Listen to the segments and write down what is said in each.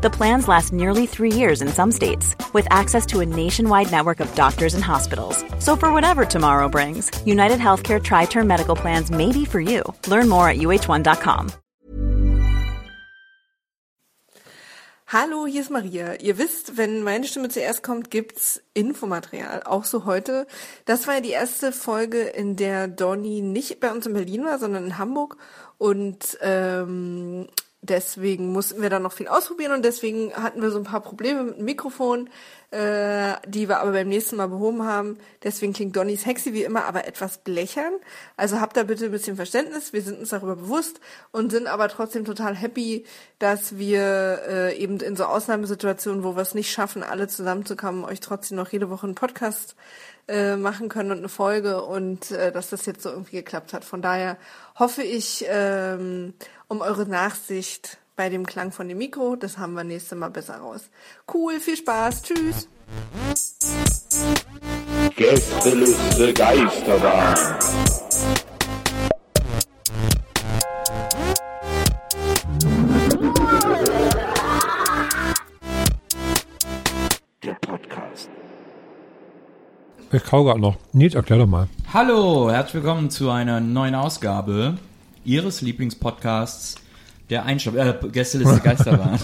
The plans last nearly three years in some states, with access to a nationwide network of doctors and hospitals. So, for whatever tomorrow brings, United Healthcare Tri Term Medical Plans may be for you. Learn more at uh1.com. Hallo, hier ist Maria. Ihr wisst, wenn meine Stimme zuerst kommt, gibt's Infomaterial. Auch so heute. Das war ja die erste Folge, in der Donny nicht bei uns in Berlin war, sondern in Hamburg. Und ähm, deswegen mussten wir da noch viel ausprobieren und deswegen hatten wir so ein paar Probleme mit dem Mikrofon, äh, die wir aber beim nächsten Mal behoben haben. Deswegen klingt Donnys Hexi wie immer aber etwas blechern. Also habt da bitte ein bisschen Verständnis. Wir sind uns darüber bewusst und sind aber trotzdem total happy, dass wir äh, eben in so Ausnahmesituationen, wo wir es nicht schaffen, alle zusammenzukommen, euch trotzdem noch jede Woche einen Podcast äh, machen können und eine Folge und äh, dass das jetzt so irgendwie geklappt hat. Von daher hoffe ich ähm, um eure Nachsicht bei dem Klang von dem Mikro. Das haben wir nächstes Mal besser raus. Cool, viel Spaß, tschüss. Gästeliste Geisterbahn. Der Podcast. Ich kau grad noch. Nils, erklär doch mal. Hallo, herzlich willkommen zu einer neuen Ausgabe Ihres Lieblingspodcasts, der Einschlag, äh, Gästeliste Geisterbahn.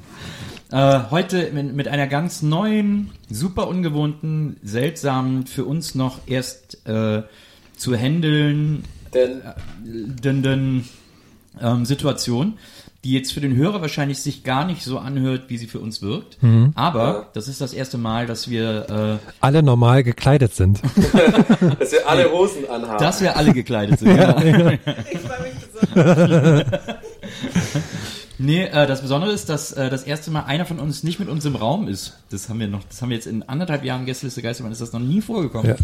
äh, heute mit, mit einer ganz neuen, super ungewohnten, seltsamen, für uns noch erst äh, zu handeln, Denn denn, denn, ähm, Situation, die jetzt für den Hörer wahrscheinlich sich gar nicht so anhört, wie sie für uns wirkt. Aber das ist das erste Mal, dass wir, äh, Alle normal gekleidet sind. dass wir alle Hosen anhaben. dass wir alle gekleidet sind. genau. Ich freue mich besonders. Nee, äh, das Besondere ist, dass äh, das erste Mal einer von uns nicht mit uns im Raum ist. Das haben wir noch, das haben wir jetzt in anderthalb Jahren Gästeliste Geisterbahn, ist das noch nie vorgekommen. Ja.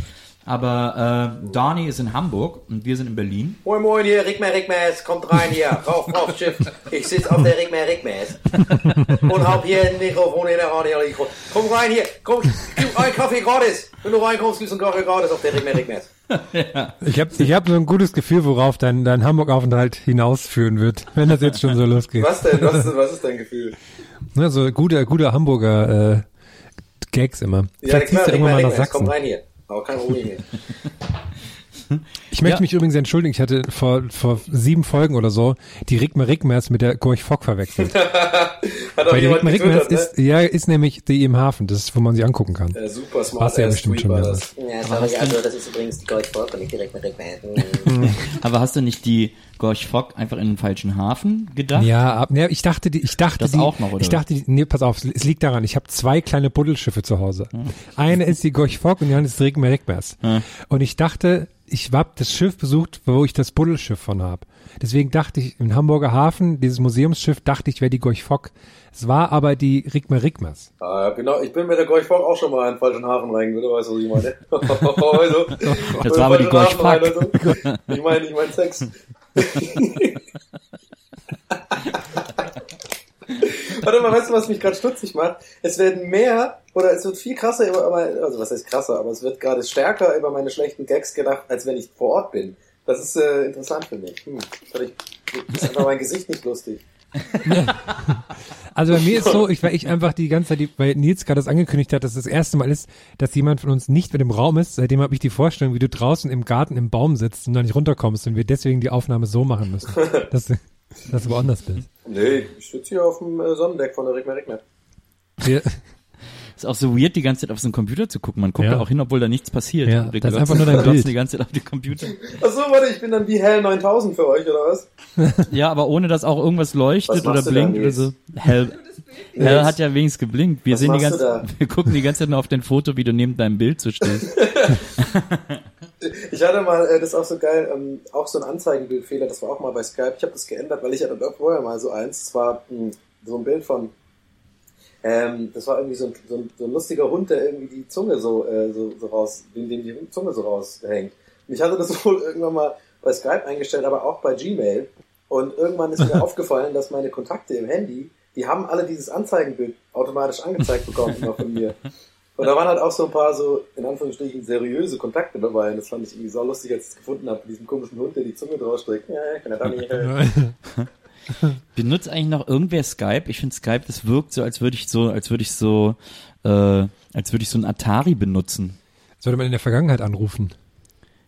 Aber äh, Donny ist in Hamburg und wir sind in Berlin. Moin Moin hier, Rickmer Rickmers, kommt rein hier, rauf, rauf, Schiff. Ich sitze auf der Rickmer Rickmers und hab hier ein Mikrofon in der Radio. Komm rein hier, komm, gib einen Kaffee gratis. Wenn du reinkommst, gibt's einen Kaffee gratis auf der Rickmer Rickmers. Ich habe ich hab so ein gutes Gefühl, worauf dein, dein Hamburg-Aufenthalt hinausführen wird, wenn das jetzt schon so losgeht. Was denn? Was, was ist dein Gefühl? Ne, so gute, gute Hamburger äh, Gags immer. Vielleicht ziehst du irgendwann mal nach komm Sachsen. rein hier. 好看过《未眠》Ich möchte Ja. mich übrigens entschuldigen, ich hatte vor, vor sieben Folgen oder so die Rigmer Rigmers mit der Gorch Fock verwechselt. Hat auch Weil die jemand Rigmer Rigmers getwittert, ne? ist, ja, ist nämlich die im Hafen, das ist, wo man sie angucken kann. Ja, super smart. Warst du ja bestimmt schon das. Ja, sorry, also das ist übrigens die Gold Fork und nicht direkt mit Rickman. Aber hast du nicht die Gorch Fock einfach in den falschen Hafen gedacht? Ja, ab, ne, ich dachte, die, ich dachte, Das die, auch noch, oder ich dachte, die, nee, pass auf, es liegt daran, ich habe zwei kleine Buddelschiffe zu Hause. Hm. Eine ist die Gorch Fock und die andere ist die Rigmer Rigmers. Und ich dachte, ich hab das Schiff besucht, wo ich das Buddelschiff von hab. Deswegen dachte ich, im Hamburger Hafen, dieses Museumsschiff, dachte ich, wäre die Gorch Fock. Es war aber die Rigmer Rigmers. Ah, genau, ich bin mit der Gorch Fock auch schon mal in den falschen Hafen reingegangen, weißt du, was ich meine? also, Das war aber die Gorch Fock. Also, ich meine, ich meine Sex. Warte mal, weißt du, was mich gerade stutzig macht? Es werden mehr, oder es wird viel krasser über meine, also was heißt krasser, aber es wird gerade stärker über meine schlechten Gags gedacht, als wenn ich vor Ort bin. Das ist äh, interessant für mich. Hm. Ich, ist einfach mein Gesicht nicht lustig. Also bei mir ist so, ich, weil ich einfach die ganze Zeit, die, weil Nils gerade das angekündigt hat, dass das erste Mal ist, dass jemand von uns nicht mit im Raum ist. Seitdem habe ich die Vorstellung, wie du draußen im Garten im Baum sitzt und da nicht runterkommst und wir deswegen die Aufnahme so machen müssen, dass, du- dass du woanders bist. Nee, ich sitze hier auf dem äh, Sonnendeck von der Rigmer Rigmer. Wir, Ist auch so weird, die ganze Zeit auf so einen Computer zu gucken. Man guckt Ja. da auch hin, obwohl da nichts passiert. Ja, das ist einfach nur dein Bild. die ganze Zeit auf die Computer. Achso, warte, ich bin dann wie Hell 9000 für euch, oder was? Ja, aber ohne dass auch irgendwas leuchtet Was oder blinkt oder so. Hell, Hell hat ja wenigstens geblinkt. Wir Was sehen die ganze, du da? wir gucken die ganze Zeit nur auf dein Foto, wie du neben deinem Bild so stehst. Ich hatte mal, äh, das ist auch so geil, ähm, auch so ein Anzeigenbildfehler, das war auch mal bei Skype. Ich habe das geändert, weil ich hatte vorher mal so eins. Das war mh, so ein Bild von, ähm, das war irgendwie so ein, so, ein, so ein lustiger Hund, der irgendwie die Zunge so, äh, so, so raus, dem, dem die Zunge so raushängt. Und ich hatte das wohl irgendwann mal bei Skype eingestellt, aber auch bei Gmail. Und irgendwann ist mir aufgefallen, dass meine Kontakte im Handy, die haben alle dieses Anzeigenbild automatisch angezeigt bekommen immer von mir. Und da waren halt auch so ein paar so, in Anführungsstrichen, seriöse Kontakte dabei. Und das fand ich irgendwie so lustig, als ich es gefunden habe, mit diesem komischen Hund, der die Zunge drausstreckt. Ja, ich bin der Dummy. Benutzt eigentlich noch irgendwer Skype? Ich finde Skype, das wirkt so, als würde ich so, als würde ich so, äh, als würde ich so ein Atari benutzen. Sollte man in der Vergangenheit anrufen.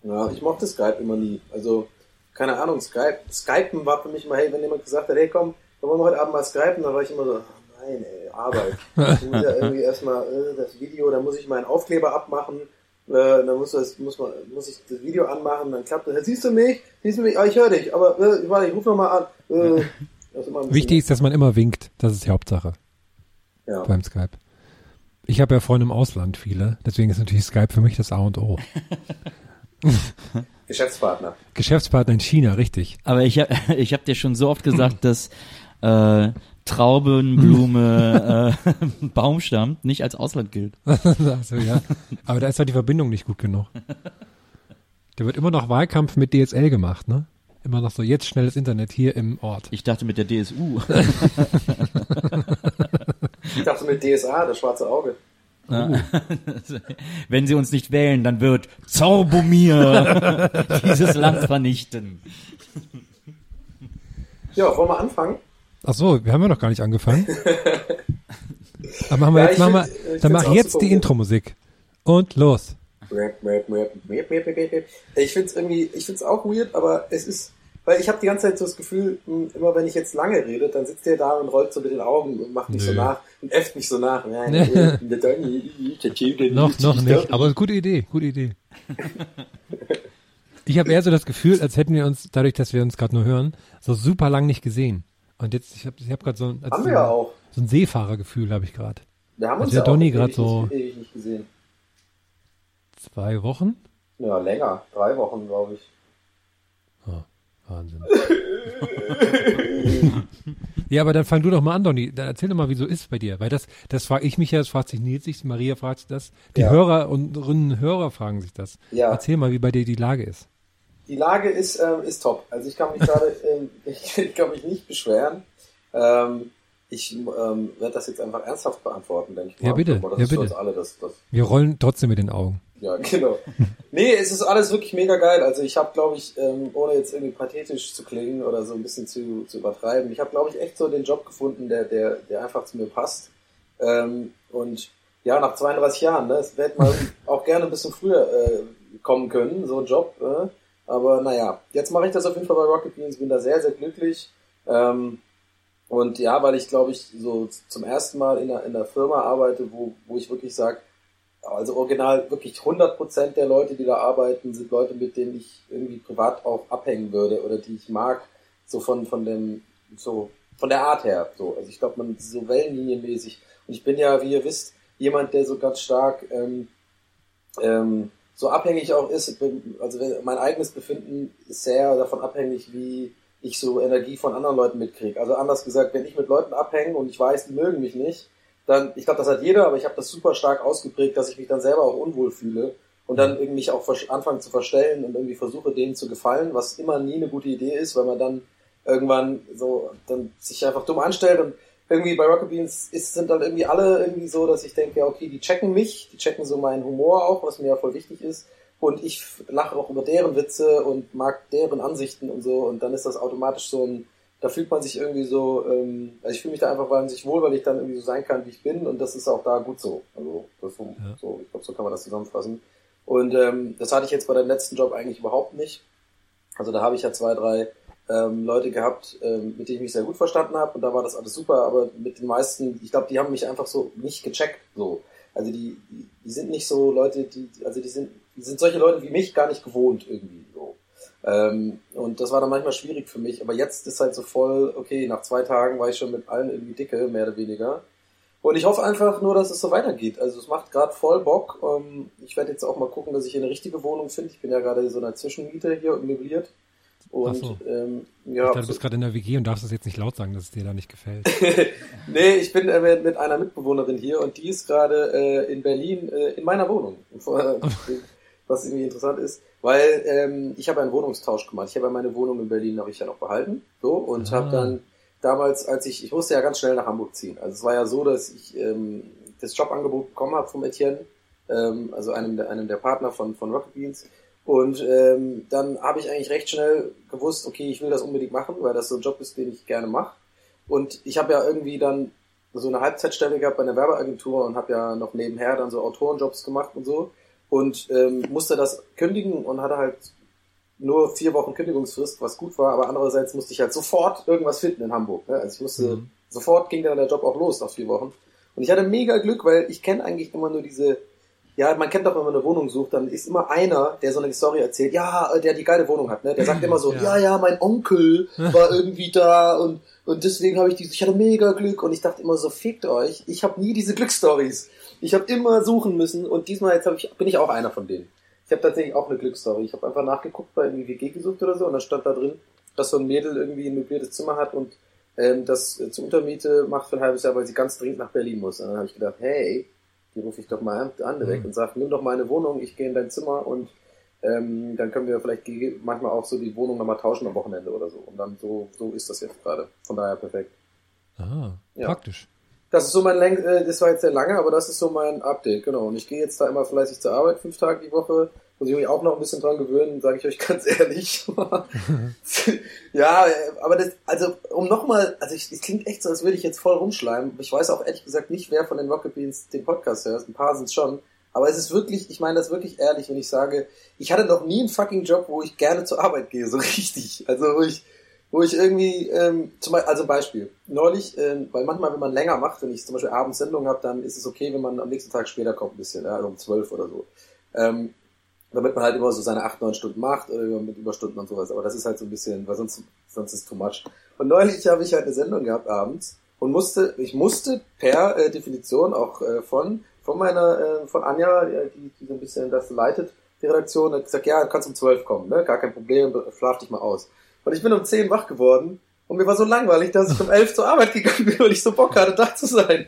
Ja, ich mochte Skype immer nie. Also, keine Ahnung, Skype, Skypen war für mich immer, hey, wenn jemand gesagt hat, hey komm, dann wollen wir heute Abend mal Skypen, dann war ich immer so, nein, ey, Arbeit. Ich muss ja irgendwie erstmal äh, das Video, dann muss ich meinen Aufkleber abmachen, äh, dann muss, das, muss, man, muss ich das Video anmachen, dann klappt das. Siehst du mich? Siehst du mich? Ah, ich höre dich, aber äh, warte, ich ruf noch mal an. Äh, ist Wichtig ist, dass man immer winkt. Das ist die Hauptsache ja. beim Skype. Ich habe ja Freunde im Ausland, viele. Deswegen ist natürlich Skype für mich das A und O. Geschäftspartner. Geschäftspartner in China, richtig. Aber ich habe ich hab dir schon so oft gesagt, dass äh, Traubenblume äh, Baumstamm nicht als Ausland gilt. also, ja. Aber da ist halt die Verbindung nicht gut genug. Da wird immer noch Wahlkampf mit DSL gemacht, ne? Immer noch so, jetzt schnelles Internet hier im Ort. Ich dachte mit der DSU. Ich dachte mit DSA, das schwarze Auge. Wenn sie uns nicht wählen, dann wird Zorbomir dieses Land vernichten. Ja, wollen wir anfangen? Ach so, wir haben ja noch gar nicht angefangen. Aber machen wir Ja, jetzt, machen wir, find- dann mach jetzt die. Intro-Musik. Und los. Ich find's irgendwie, ich find's auch weird, aber es ist, weil ich habe die ganze Zeit so das Gefühl, mh, immer wenn ich jetzt lange rede, dann sitzt der da und rollt so mit den Augen und macht mich so Nö. nach und äfft mich so nach. Noch, noch nicht. Aber gute Idee, gute Idee. Ich habe eher so das Gefühl, als hätten wir uns, dadurch, dass wir uns gerade nur hören, so super lang nicht gesehen. Und jetzt, ich habe ich hab gerade so, so, wir ja so ein Seefahrergefühl, habe ich gerade. Wir haben Hat uns der ja Donny ewig so- nicht, ewig nicht gesehen. Zwei Wochen? Ja, länger. Drei Wochen, glaube ich. Wahnsinn. ja, aber dann fang du doch mal an, Donny. Dann erzähl doch mal, wie so ist bei dir. Weil das, das frage ich mich ja, das fragt sich Nils sich, Maria fragt sich das. Die Ja. Hörer und und Hörer fragen sich das. Ja. Erzähl mal, wie bei dir die Lage ist. Die Lage ist, ähm, ist top. Also ich kann mich gerade, ähm, ich kann mich nicht beschweren. Ähm, ich ähm, werde das jetzt einfach ernsthaft beantworten, denke ich mal. Ja, bitte. Aber das Ja, ist für bitte. uns alle das, das Wir rollen trotzdem mit den Augen. Ja, genau. Nee, es ist alles wirklich mega geil. Also ich habe, glaube ich, ähm, ohne jetzt irgendwie pathetisch zu klingen oder so ein bisschen zu, zu übertreiben, ich habe, glaube ich, echt so den Job gefunden, der, der, der einfach zu mir passt. Ähm, und ja, nach 32 Jahren, ne, es hätte man auch gerne ein bisschen früher äh, kommen können, so ein Job. Äh, aber naja, jetzt mache ich das auf jeden Fall bei Rocket Beans, bin da sehr, sehr glücklich. Ähm, und ja, weil ich, glaube ich, so zum ersten Mal in einer, in einer Firma arbeite, wo, wo ich wirklich sage, also original wirklich 100% der Leute, die da arbeiten, sind Leute, mit denen ich irgendwie privat auch abhängen würde oder die ich mag, so von, von dem, so, von der Art her, so. Also ich glaube, man so wellenlinienmäßig. Und ich bin ja, wie ihr wisst, jemand, der so ganz stark, ähm, ähm, so abhängig auch ist, also mein eigenes Befinden ist sehr davon abhängig, wie ich so Energie von anderen Leuten mitkriege. Also anders gesagt, wenn ich mit Leuten abhänge und ich weiß, die mögen mich nicht, dann, ich glaube, das hat jeder, aber ich habe das super stark ausgeprägt, dass ich mich dann selber auch unwohl fühle und dann irgendwie mich auch anfange zu verstellen und irgendwie versuche, denen zu gefallen, was immer nie eine gute Idee ist, weil man dann irgendwann so dann sich einfach dumm anstellt und irgendwie bei Rocket Beans ist, sind dann irgendwie alle irgendwie so, dass ich denke, ja, okay, die checken mich, die checken so meinen Humor auch, was mir ja voll wichtig ist. Und ich lache auch über deren Witze und mag deren Ansichten und so. Und dann ist das automatisch so ein, da fühlt man sich irgendwie so, ähm, also ich fühle mich da einfach wahnsinnig wohl, weil ich dann irgendwie so sein kann, wie ich bin. Und das ist auch da gut so. Also, das so, Ja. so ich glaube, so kann man das zusammenfassen. Und ähm, das hatte ich jetzt bei dem letzten Job eigentlich überhaupt nicht. Also da habe ich ja zwei, drei ähm, Leute gehabt, ähm, mit denen ich mich sehr gut verstanden habe und da war das alles super, aber mit den meisten, ich glaube, die haben mich einfach so nicht gecheckt. So. Also die, die, sind nicht so Leute, die, also die sind, die sind solche Leute wie mich gar nicht gewohnt irgendwie so. Ähm, und das war dann manchmal schwierig für mich, aber jetzt ist halt so voll, okay, nach zwei Tagen war ich schon mit allen irgendwie dicke, mehr oder weniger. Und ich hoffe einfach nur, dass es so weitergeht. Also es macht gerade voll Bock. Ähm, ich werde jetzt auch mal gucken, dass ich hier eine richtige Wohnung finde. Ich bin ja gerade so einer Zwischenmiete hier und möbliert. Und so. ähm, Ich ja, dachte, du bist gerade in der WG und darfst es jetzt nicht laut sagen, dass es dir da nicht gefällt. nee, ich bin äh, mit- einer Mitbewohnerin hier und die ist gerade äh, in Berlin äh, in meiner Wohnung. was irgendwie interessant ist, weil ähm, ich habe einen Wohnungstausch gemacht. Ich habe ja meine Wohnung in Berlin habe ich ja noch behalten, so und Ah. habe dann damals, als ich, ich musste ja ganz schnell nach Hamburg ziehen. Also es war ja so, dass ich ähm, das Jobangebot bekommen habe vom Etienne, ähm, also einem der, einem der Partner von von Rocket Beans. Und ähm, dann habe ich eigentlich recht schnell gewusst, okay, ich will das unbedingt machen, weil das so ein Job ist, den ich gerne mache. Und ich habe ja irgendwie dann so eine Halbzeitstelle gehabt bei einer Werbeagentur und habe ja noch nebenher dann so Autorenjobs gemacht und so und ähm, musste das kündigen und hatte halt nur vier Wochen Kündigungsfrist, was gut war, aber andererseits musste ich halt sofort irgendwas finden in Hamburg. Ne? Also ich musste, sofort ging dann der Job auch los nach vier Wochen. Und ich hatte mega Glück, weil ich kenne eigentlich immer nur diese, ja, man kennt doch, wenn man eine Wohnung sucht, dann ist immer einer, der so eine Story erzählt, ja, äh, der die geile Wohnung hat, ne? Der sagt immer so, ja, ja, mein Onkel war irgendwie da und, und deswegen habe ich die, ich hatte mega Glück und ich dachte immer so, fickt euch, ich habe nie diese Glücksstories. Ich habe immer suchen müssen und diesmal jetzt hab ich, bin ich auch einer von denen. Ich habe tatsächlich auch eine Glücksstory. Ich habe einfach nachgeguckt bei irgendwie WG gesucht oder so und dann stand da drin, dass so ein Mädel irgendwie ein möbliertes Zimmer hat und ähm, das äh, zur Untermiete macht für ein halbes Jahr, weil sie ganz dringend nach Berlin muss. Und dann habe ich gedacht, hey, die rufe ich doch mal an, direkt und sage, nimm doch mal eine Wohnung, ich gehe in dein Zimmer und ähm, dann können wir vielleicht manchmal auch so die Wohnung nochmal tauschen am Wochenende oder so. Und dann so, so ist das jetzt gerade. Von daher perfekt. Ah, Ja. praktisch. Das ist so mein Läng äh, das war jetzt sehr lange, aber das ist so mein Update, genau. Und ich gehe jetzt da immer fleißig zur Arbeit, fünf Tage die Woche. Muss ich mich auch noch ein bisschen dran gewöhnen, sage ich euch ganz ehrlich. ja, aber das, also um nochmal, also ich, es klingt echt so, als würde ich jetzt voll rumschleimen. Ich weiß auch ehrlich gesagt nicht, wer von den Rocket Beans den Podcast hört. Ein paar sind schon. Aber es ist wirklich, ich meine das wirklich ehrlich, wenn ich sage, ich hatte noch nie einen fucking Job, wo ich gerne zur Arbeit gehe, so richtig. Also wo ich, wo ich irgendwie, ähm, zum Beispiel, also Beispiel, neulich, ähm, weil manchmal, wenn man länger macht, wenn ich zum Beispiel abends Sendung habe, dann ist es okay, wenn man am nächsten Tag später kommt ein bisschen, ja, um zwölf oder so. Ähm, damit man halt immer so seine acht, neun Stunden macht oder mit Überstunden und sowas. Aber das ist halt so ein bisschen, weil sonst, sonst ist too much. Und neulich habe ich halt eine Sendung gehabt abends und musste, ich musste per äh, Definition auch äh, von, von meiner, äh, von Anja, die, die so ein bisschen das leitet, die Redaktion, hat gesagt, ja, kannst um zwölf kommen, ne? Gar kein Problem, schlaf dich mal aus. Und ich bin um zehn wach geworden und mir war so langweilig, dass ich um elf zur Arbeit gegangen bin, weil ich so Bock hatte, da zu sein.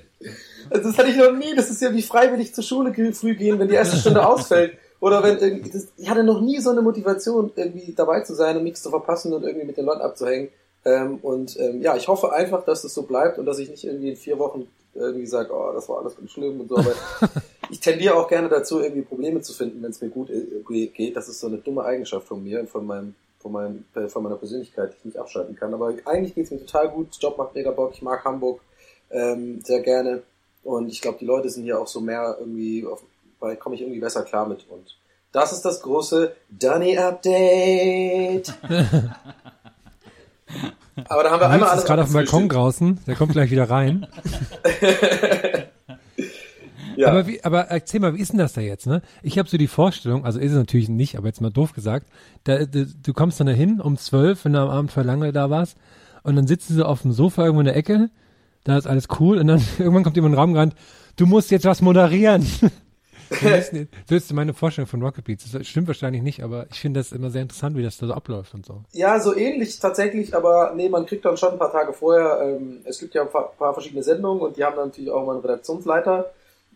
Also das hatte ich noch nie. Das ist ja wie freiwillig zur Schule früh gehen, wenn die erste Stunde ausfällt. Oder wenn irgendwie, das, ich hatte noch nie so eine Motivation, irgendwie dabei zu sein und nichts zu verpassen und irgendwie mit den Leuten abzuhängen. Ähm, und ähm, ja, ich hoffe einfach, dass es so bleibt und dass ich nicht irgendwie in vier Wochen irgendwie sage, oh, das war alles ganz schlimm und so. Aber ich tendiere auch gerne dazu, irgendwie Probleme zu finden, wenn es mir gut äh, geht. Das ist so eine dumme Eigenschaft von mir und von meinem von, meinem, äh, von meiner Persönlichkeit, die ich nicht abschalten kann. Aber eigentlich geht es mir total gut. Job macht mega Bock. Ich mag Hamburg ähm, sehr gerne. Und ich glaube, die Leute sind hier auch so mehr irgendwie, auf, weil komme ich irgendwie besser klar mit. Und das ist das große Dunny-Update. Aber da haben wir einmal Nils alles ist gerade auf dem Balkon draußen, der kommt gleich wieder rein. Ja. Aber, wie, aber erzähl mal, wie ist denn das da jetzt, ne? Ich habe so die Vorstellung, also ist es natürlich nicht, aber jetzt mal doof gesagt, da, da, du kommst dann da hin um zwölf, wenn du am Abend für lange da warst, und dann sitzt du so auf dem Sofa irgendwo in der Ecke, da ist alles cool, und dann irgendwann kommt jemand in den Raum gerannt, du musst jetzt was moderieren. Müssen so ist meine Vorstellung von Rocket Beats. Das stimmt wahrscheinlich nicht, aber ich finde das immer sehr interessant, wie das da so abläuft und so. Ja, so ähnlich tatsächlich, aber nee, man kriegt dann schon ein paar Tage vorher, ähm, es gibt ja ein paar, paar verschiedene Sendungen und die haben dann natürlich auch immer einen Redaktionsleiter.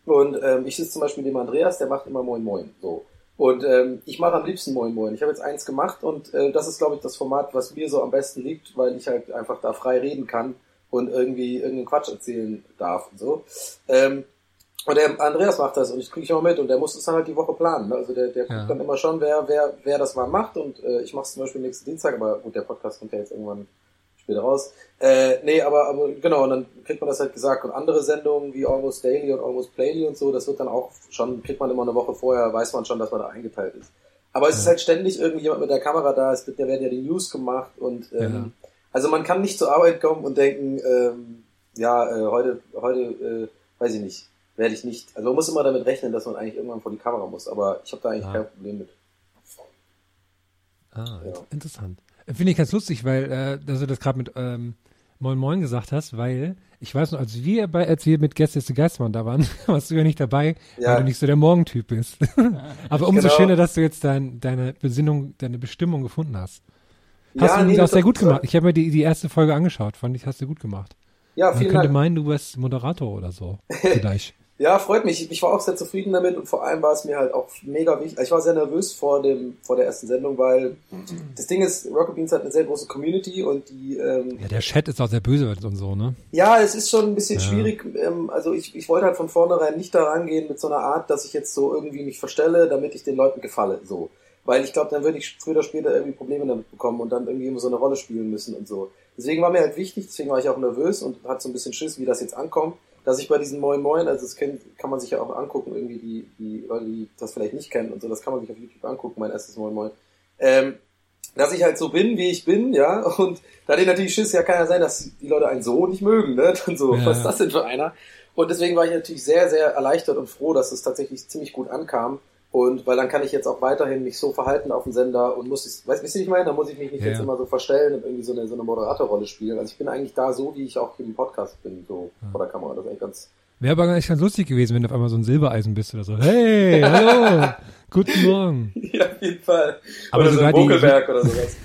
Und ähm, ich sitze zum Beispiel neben Andreas, der macht immer Moin Moin. So. Und ähm, ich mache am liebsten Moin Moin. Ich habe jetzt eins gemacht und äh, das ist, glaube ich, das Format, was mir so am besten liegt, weil ich halt einfach da frei reden kann und irgendwie irgendeinen Quatsch erzählen darf und so. Ähm, und der Andreas macht das und ich kriege ich immer mit und der muss es dann halt die Woche planen. Ne? Also der, der Ja. guckt dann immer schon, wer, wer, wer das wann macht und äh, ich mache es zum Beispiel nächsten Dienstag, aber gut, der Podcast kommt ja jetzt irgendwann später raus. Äh, nee, aber, aber genau, und dann kriegt man das halt gesagt. Und andere Sendungen wie Almost Daily und Almost Playly und so, das wird dann auch schon, kriegt man immer eine Woche vorher, weiß man schon, dass man da eingeteilt ist. Aber es ist halt ständig irgendwie jemand mit der Kamera da, es wird, da werden ja die News gemacht und ähm, Ja. also man kann nicht zur Arbeit kommen und denken, ähm, ja, äh, heute, heute, äh, weiß ich nicht, werde ich nicht. Also man muss immer damit rechnen, dass man eigentlich irgendwann vor die Kamera muss, aber ich habe da eigentlich Ja. kein Problem mit. Ah, Ja. int- interessant. Äh, Finde ich ganz lustig, weil, äh, dass du das gerade mit ähm, Moin Moin gesagt hast, weil ich weiß noch, als wir bei, als wir mit Gäste ist Geistmann da waren, warst du ja nicht dabei, Ja. weil du nicht so der Morgentyp bist. Aber umso Genau. schöner, dass du jetzt dein, deine Besinnung, deine Bestimmung gefunden hast. Hast Ja, du nee, auch das- sehr gut gemacht. Ich habe mir die, die erste Folge angeschaut, fand ich, hast du gut gemacht. Ja, Man vielen könnte Dank. meinen, du wärst Moderator oder so. Vielleicht. Ja, freut mich. Ich war auch sehr zufrieden damit und vor allem war es mir halt auch mega wichtig. Also Ich war sehr nervös vor dem vor der ersten Sendung, weil das Ding ist, Rocket Beans hat eine sehr große Community und die ähm, Ja, der Chat ist auch sehr böse und so, ne? ja, es ist schon ein bisschen schwierig. Ähm, also ich, ich wollte halt von vornherein nicht da rangehen mit so einer Art, dass ich jetzt so irgendwie mich verstelle, damit ich den Leuten gefalle. So. Weil ich glaube, dann würde ich früher oder später irgendwie Probleme damit bekommen und dann irgendwie immer so eine Rolle spielen müssen und so. Deswegen war mir halt wichtig, deswegen war ich auch nervös und hatte so ein bisschen Schiss, wie das jetzt ankommt, dass ich bei diesen Moin Moin, also das kennt, kann man sich ja auch angucken, irgendwie die, die Leute, die das vielleicht nicht kennen und so, das kann man sich auf YouTube angucken, mein erstes Moin Moin. Ähm, dass ich halt so bin, wie ich bin, ja, und da hat natürlich Schiss, ja, kann ja sein, dass die Leute einen so nicht mögen, ne, dann so, Ja, was ist das denn für einer? Und deswegen war ich natürlich sehr, sehr erleichtert und froh, dass es tatsächlich ziemlich gut ankam. Und weil dann kann ich jetzt auch weiterhin mich so verhalten auf dem Sender und muss ich, weißt, wie ich meine? Da muss ich mich nicht Ja, jetzt ja. immer so verstellen und irgendwie so eine, so eine Moderatorrolle spielen. Also ich bin eigentlich da so, wie ich auch im Podcast bin, so vor der Kamera. Das ist eigentlich ganz, Wäre aber eigentlich ganz lustig gewesen, wenn du auf einmal so ein Silbereisen bist oder so. Hey, hallo, guten Morgen. ja, auf jeden Fall. Aber oder so sogar ein die- Vogelberg oder sowas.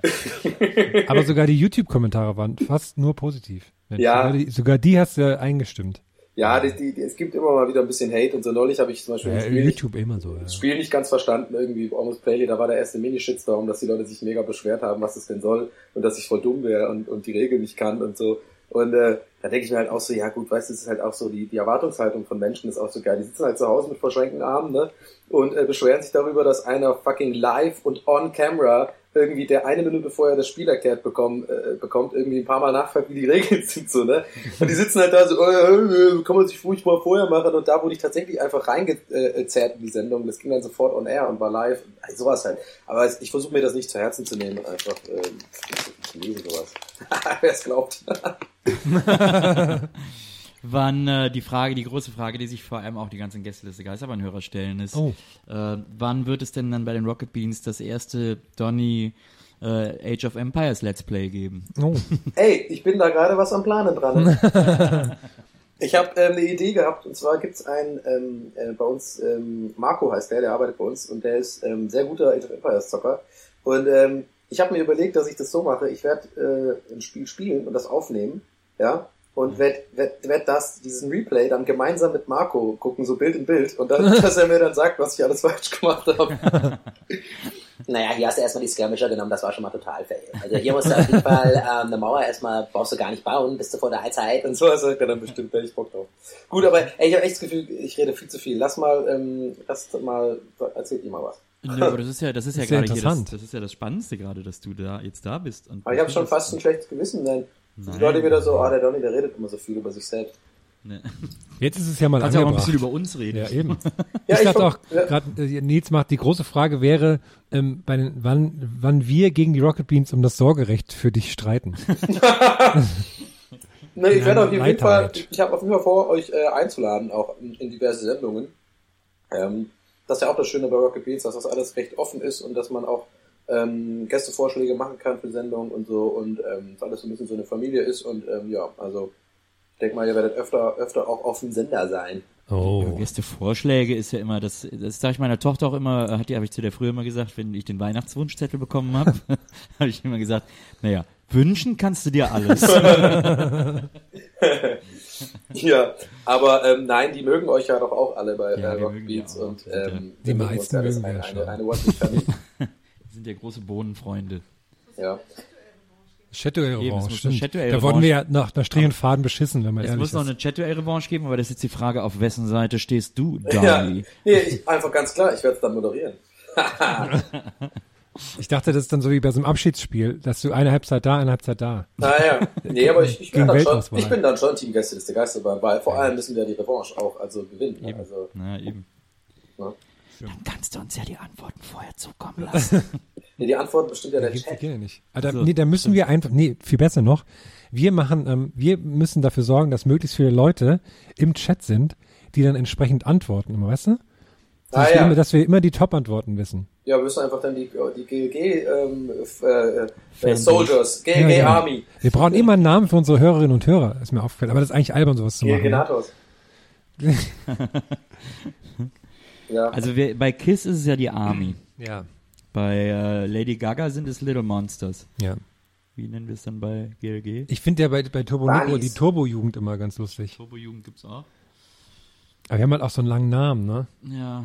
Aber sogar die YouTube-Kommentare waren fast nur positiv. Mensch, Ja. Sogar die, sogar die hast du eingestimmt. Ja, die, die, die, es gibt immer mal wieder ein bisschen Hate und so. Neulich habe ich zum Beispiel Ja, Spiel nicht, YouTube immer so. Ja. das Spiel nicht ganz verstanden, irgendwie Almost Playley, da war der erste Mini-Shitstorm, dass die Leute sich mega beschwert haben, was das denn soll und dass ich voll dumm wäre und, und die Regeln nicht kann und so. Und äh, da denke ich mir halt auch so, ja gut, weißt du, es ist halt auch so, die, die Erwartungshaltung von Menschen ist auch so geil. Die sitzen halt zu Hause mit verschränkten Armen, ne? Und äh, beschweren sich darüber, dass einer fucking live und on camera irgendwie, der eine Minute vorher das Spiel erklärt bekommen, äh, bekommt, irgendwie ein paar Mal nachfragt, wie die Regeln sind, so, ne? Und die sitzen halt da so, äh, äh, kann man sich furchtbar vorher machen. Und da wurde ich tatsächlich einfach reingezerrt in die Sendung. Das ging dann sofort on air und war live. Also sowas halt. Aber ich versuche mir das nicht zu Herzen zu nehmen einfach, ähm, ich lese sowas. Wer es glaubt. Wann äh, die Frage, die große Frage, die sich vor allem auch die ganzen Gästeliste Geisterbahn-Hörer stellen, ist, Oh. äh, wann wird es denn dann bei den Rocket Beans das erste Donny äh, Age of Empires Let's Play geben? Oh. Ey, ich bin da gerade was am Planen dran. ich habe ähm, eine Idee gehabt und zwar gibt's einen ähm, äh, bei uns, ähm, Marco heißt der, der arbeitet bei uns und der ist ähm, sehr guter Age of Empires Zocker. Und ähm, ich habe mir überlegt, dass ich das so mache, ich werde äh, ein Spiel spielen und das aufnehmen, ja, und werd, werd, werd das, diesen Replay dann gemeinsam mit Marco gucken, so Bild in Bild, und dann, dass er mir dann sagt, was ich alles falsch gemacht habe. Naja, hier hast du erstmal die Skirmisher genommen, das war schon mal total fail. Also hier musst du auf jeden Fall ähm, eine Mauer erstmal, brauchst du gar nicht bauen, bist du vor der Allzeit. Und so sagt er dann bestimmt, da hab ich Bock drauf. Gut, aber ey, ich habe echt das Gefühl, ich rede viel zu viel. Lass mal, ähm, lass mal, erzählt ihr mal was. Nö, aber das ist ja, das ist ja Ist ja gerade hier das, interessant. das ist ja das Spannendste gerade, dass du da jetzt da bist. Und Aber ich habe schon fast ein schlechtes Gewissen, denn die Leute wieder so, ah, der Donny, der redet immer so viel über sich selbst. Ne. Jetzt ist es ja mal Kannst ja auch ein angebracht. bisschen über uns reden. Ja, eben. Ja, ich ich dachte auch, ja. gerade äh, Nils macht, die große Frage wäre, ähm, bei den, wann, wann wir gegen die Rocket Beans um das Sorgerecht für dich streiten. Ne, ich werde auf jeden Leiter Fall, ich habe auf jeden Fall vor, euch äh, einzuladen, auch in, in diverse Sendungen. Ähm, das ist ja auch das Schöne bei Rocket Beans, dass das alles recht offen ist und dass man auch ähm, Gästevorschläge machen kann für Sendungen und so und ähm, dass alles so ein bisschen so eine Familie ist und ähm, ja, also ich denke mal, ihr werdet öfter, öfter auch auf dem Sender sein. Oh. Gäste Vorschläge ist ja immer, das, das sage ich meiner Tochter auch immer, hat die, habe ich zu der früher immer gesagt, wenn ich den Weihnachtswunschzettel bekommen habe, habe ich immer gesagt, naja, wünschen kannst du dir alles. Ja, aber ähm, nein, die mögen euch ja doch auch alle bei Ja, äh, wir Rocket mögen die Beats auch. und ähm, Die wir mögen meisten uns ja, eine, ja eine, eine sind ja große Bohnenfreunde. ja. Eben, es Revanche, stimmt. Da wurden Revanche. wir ja nach, nach Strich und Faden beschissen, wenn man Es ehrlich muss noch ist. eine Chat-Revanche geben, aber das ist jetzt die Frage, auf wessen Seite stehst du, Ja, Dali? nee, ich, einfach ganz klar, ich werde es dann moderieren. Ich dachte, das ist dann so wie bei so einem Abschiedsspiel, dass du eine Halbzeit da, eine Halbzeit da. Naja, nee, aber ich, ich, bin dann schon, ich bin dann schon Teamgäste des der Geisterbahn, weil vor allem müssen wir die Revanche auch also gewinnen. ne? Also, Na, eben. Ne? Dann kannst du uns ja die Antworten vorher zukommen lassen. Nee, die Antwort bestimmt ja der Gibt's die Chat. Kinder nicht. Ah, da, So, nee, da müssen wir einfach, nee, viel besser noch. Wir machen, ähm, wir müssen dafür sorgen, dass möglichst viele Leute im Chat sind, die dann entsprechend antworten, immer, weißt du? Dass, Ah, wir, ja. immer, dass wir immer die Top-Antworten wissen. Ja, wir müssen einfach dann die, die GLG ähm, äh, äh. Soldiers, GLG Ja, ja. Army, Wir brauchen immer einen Namen für unsere Hörerinnen und Hörer, ist mir aufgefallen. Aber das ist eigentlich albern, sowas zu machen. GLG? Natos. ja, Also wir, bei Kiss ist es ja die Army. Ja. Bei äh, Lady Gaga sind es Little Monsters. ja. Wie nennen wir es dann bei GLG? Ich finde ja bei, bei Turbo Negro Bunnies. die Turbo-Jugend immer ganz lustig. Turbo-Jugend gibt's auch. Aber wir haben halt auch so einen langen Namen, ne? Ja.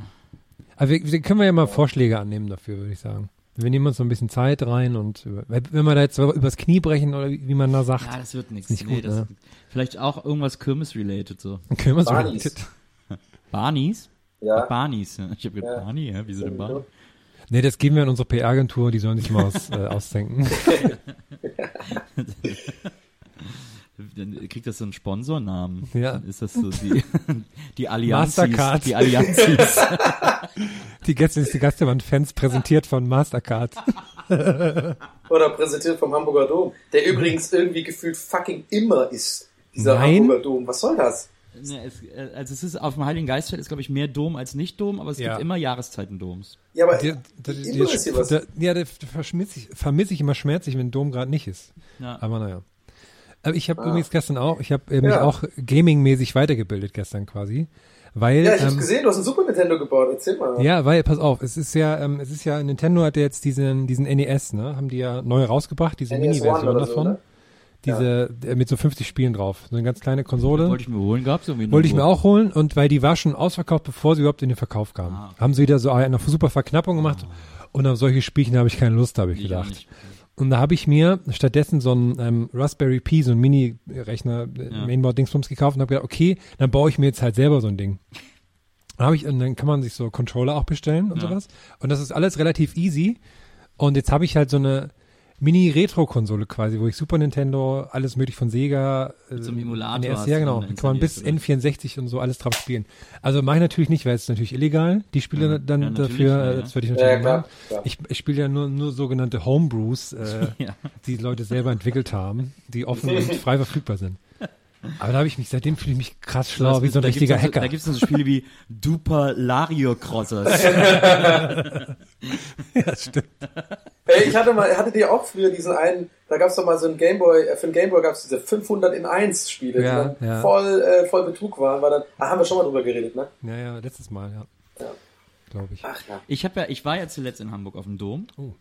Aber wir, wir können wir ja mal Vorschläge annehmen dafür, würde ich sagen. Wir nehmen uns so ein bisschen Zeit rein und über- wenn wir da jetzt übers Knie brechen oder wie wie man da sagt, Ja, das wird nichts. Nicht Nee, gut, ne? Vielleicht auch irgendwas Kirmes-related so. dann können Ja. Barneys. ja. Ich habe gedacht, Ja. Barney, hä? Wieso denn Barney? Nee, das geben wir an unsere PR-Agentur, die sollen sich mal aus, äh, ausdenken. Dann kriegt das so einen Sponsornamen. Ja. Dann ist das so die, die Allianzis. Mastercard. Die Allianzis. Die Gäste ist die Gastgewandt-Fans präsentiert von Mastercard. Oder präsentiert vom Hamburger Dom, der übrigens irgendwie gefühlt fucking immer ist. Dieser Nein. Hamburger Dom. Was soll das? Ne, es, äh, also es ist auf dem Heiligen Geistfeld ist glaube ich mehr Dom als nicht Dom, aber es Ja. gibt immer Jahreszeiten Doms. Ja, aber Der, der, der, immer ist hier was. der, ja, der vermisse ich, vermisse ich immer schmerzlich, wenn Dom gerade nicht ist. Ja. Aber naja. Aber ich habe übrigens gestern auch, ich habe äh, mich Ah. Ja. auch gaming-mäßig weitergebildet gestern quasi. Weil, ja, ich hab's ähm, gesehen, du hast ein Super Nintendo gebaut. Erzähl mal. ja, weil, pass auf, es ist ja, ähm, es ist ja, Nintendo hat ja jetzt diesen, diesen NES, ne, haben die ja neu rausgebracht, diese One Mini-Version oder so, davon. ne? Diese, äh, mit so 50 Spielen drauf. So eine ganz kleine Konsole. Wollte ich mir holen, gab's irgendwie Wollte ich mir auch holen und weil die war schon ausverkauft, bevor sie überhaupt in den Verkauf kam. Ah. Haben sie wieder so eine super Verknappung gemacht und auf solche Spielchen habe ich keine Lust, habe ich Ich gedacht. Und da habe ich mir stattdessen so einen ähm, Raspberry Pi, so einen Mini-Rechner, äh, Ja. Mainboard-Dingsbums gekauft und habe gedacht, okay, dann baue ich mir jetzt halt selber so ein Ding. Dann habe ich, und dann kann man sich so Controller auch bestellen und Ja. sowas. Und das ist alles relativ easy. Und jetzt habe ich halt so eine Mini-Retro-Konsole quasi, wo ich Super Nintendo, alles möglich von Sega, äh, so einem Emulator NES, hast ja genau, kann man bis installiert, N64 und so alles drauf spielen. Also mache ich natürlich nicht, weil es ist natürlich illegal, die Spiele Ja, dann ja, dafür, ja, äh, ja. das würde ich natürlich ja, nicht klar, machen. klar. Ich, ich spiele ja nur, nur sogenannte Homebrews, äh, Ja. die Leute selber entwickelt haben, die offen und frei verfügbar sind. Aber da habe ich mich, seitdem fühle ich mich krass schlau, wie so ein richtiger Hacker. Da gibt's dann so Spiele wie Duper Lario Crossers. ja, stimmt. Ey, ich hatte mal, hattet ihr auch früher diesen einen, da gab's doch mal so einen Gameboy, äh, für den Gameboy gab's diese 500 in 1 Spiele, Ja, die dann ja. voll, äh, voll Betrug waren, war dann, ah, haben wir schon mal drüber geredet, ne? Ja, ja, letztes Mal, ja. Ja. Glaube ich. Ach ja. Ich habe ja, ich war ja zuletzt in Hamburg auf dem Dom Oh,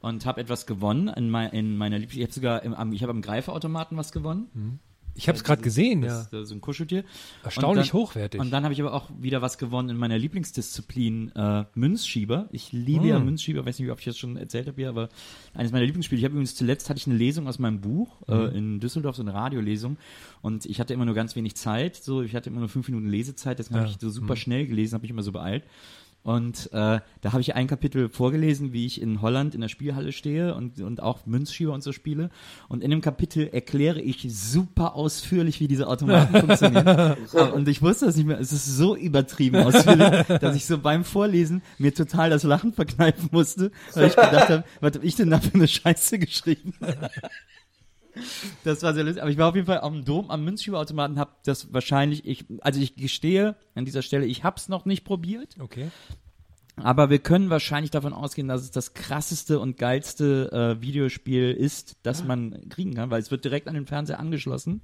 und habe etwas gewonnen in, mein, in meiner Lieblings. Ich habe sogar im, am, ich habe am Greifautomaten was gewonnen. Ich habe es gerade gesehen, ja. Das, ist so ein Kuscheltier. Erstaunlich Und dann- hochwertig. Und dann habe ich aber auch wieder was gewonnen in meiner Lieblingsdisziplin, äh, Münzschieber. Ich liebe ja Münzschieber, weiß nicht, ob ich das schon erzählt habe hier, aber eines meiner Lieblingsspiele. Ich habe übrigens zuletzt hatte ich eine Lesung aus meinem Buch äh, in Düsseldorf, so eine Radiolesung. Und ich hatte immer nur ganz wenig Zeit. So, ich hatte immer nur fünf Minuten Lesezeit, deswegen habe Ja. ich so super schnell gelesen, habe ich immer so beeilt. Und äh, da habe ich ein Kapitel vorgelesen, wie ich in Holland in der Spielhalle stehe und, und auch Münzschieber und so spiele. Und in dem Kapitel erkläre ich super ausführlich, wie diese Automaten funktionieren. Und ich wusste das nicht mehr. Es ist so übertrieben ausführlich, dass ich so beim Vorlesen mir total das Lachen verkneifen musste, weil ich gedacht habe, was habe ich denn da für eine Scheiße geschrieben? Das war sehr lustig. Aber ich war auf jeden Fall am Dom, am Münzschieberautomaten, hab das wahrscheinlich, ich, also ich gestehe an dieser Stelle, ich hab's noch nicht probiert. Okay. Aber wir können wahrscheinlich davon ausgehen, dass es das krasseste und geilste äh, Videospiel ist, das man kriegen kann, weil es wird direkt an den Fernseher angeschlossen.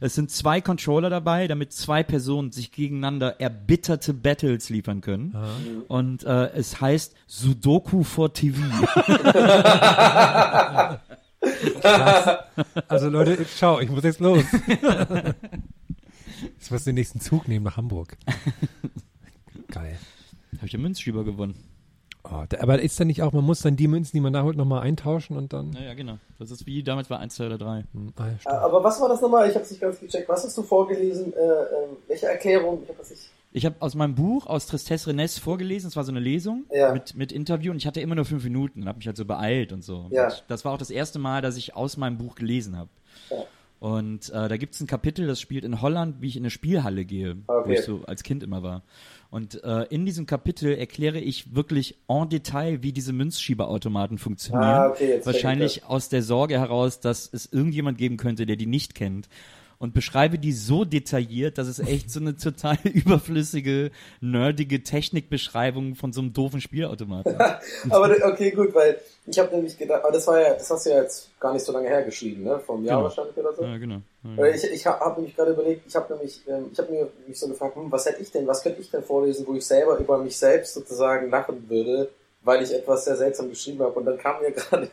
Es sind zwei Controller dabei, damit zwei Personen sich gegeneinander erbitterte Battles liefern können. Und äh, es heißt Sudoku for TV. Also Leute, ich- schau, ich muss jetzt los. Ich muss den nächsten Zug nehmen nach Hamburg. Geil. Habe ich den Münzschieber gewonnen. Oh, da, aber ist dann nicht auch, man muss dann die Münzen, die man da holt, nochmal eintauschen und dann. Naja, genau. Das ist wie damals bei 1, 2 oder 3. Hm, ah, ja, Äh, stimmt. Aber was war das nochmal? Ich hab's nicht ganz gecheckt. Was hast du vorgelesen? Äh, ähm, welche Erklärung? Ich hab das nicht. Ich habe aus meinem Buch, aus Tristesse Renesse, vorgelesen. Es war so eine Lesung Ja. mit, mit Interview und ich hatte immer nur fünf Minuten und habe mich halt so beeilt und so. Ja. Und das war auch das erste Mal, dass ich aus meinem Buch gelesen habe. Ja. Und äh, da gibt's ein Kapitel, das spielt in Holland, wie ich in eine Spielhalle gehe, wo Okay. ich so als Kind immer war. Und äh, in diesem Kapitel erkläre ich wirklich en Detail, wie diese Münzschieberautomaten funktionieren. Ah, okay, Wahrscheinlich aus der Sorge heraus, dass es irgendjemand geben könnte, der die nicht kennt. Und beschreibe die so detailliert, dass es echt so eine total überflüssige, nerdige Technikbeschreibung von so einem doofen Spielautomaten ist. Aber okay, gut, weil ich habe nämlich gedacht, aber das war ja, das hast du ja jetzt gar nicht so lange hergeschrieben, ne? Vom Jahr Genau. wahrscheinlich oder so. Ja, genau. Ja, Weil Ich, ich habe hab nämlich gerade überlegt, ich habe nämlich, ähm, ich habe mir mich so gefragt, hm, was hätte ich denn, was könnte ich denn vorlesen, wo ich selber über mich selbst sozusagen lachen würde, weil ich etwas sehr seltsam geschrieben habe. Und dann kam mir gerade,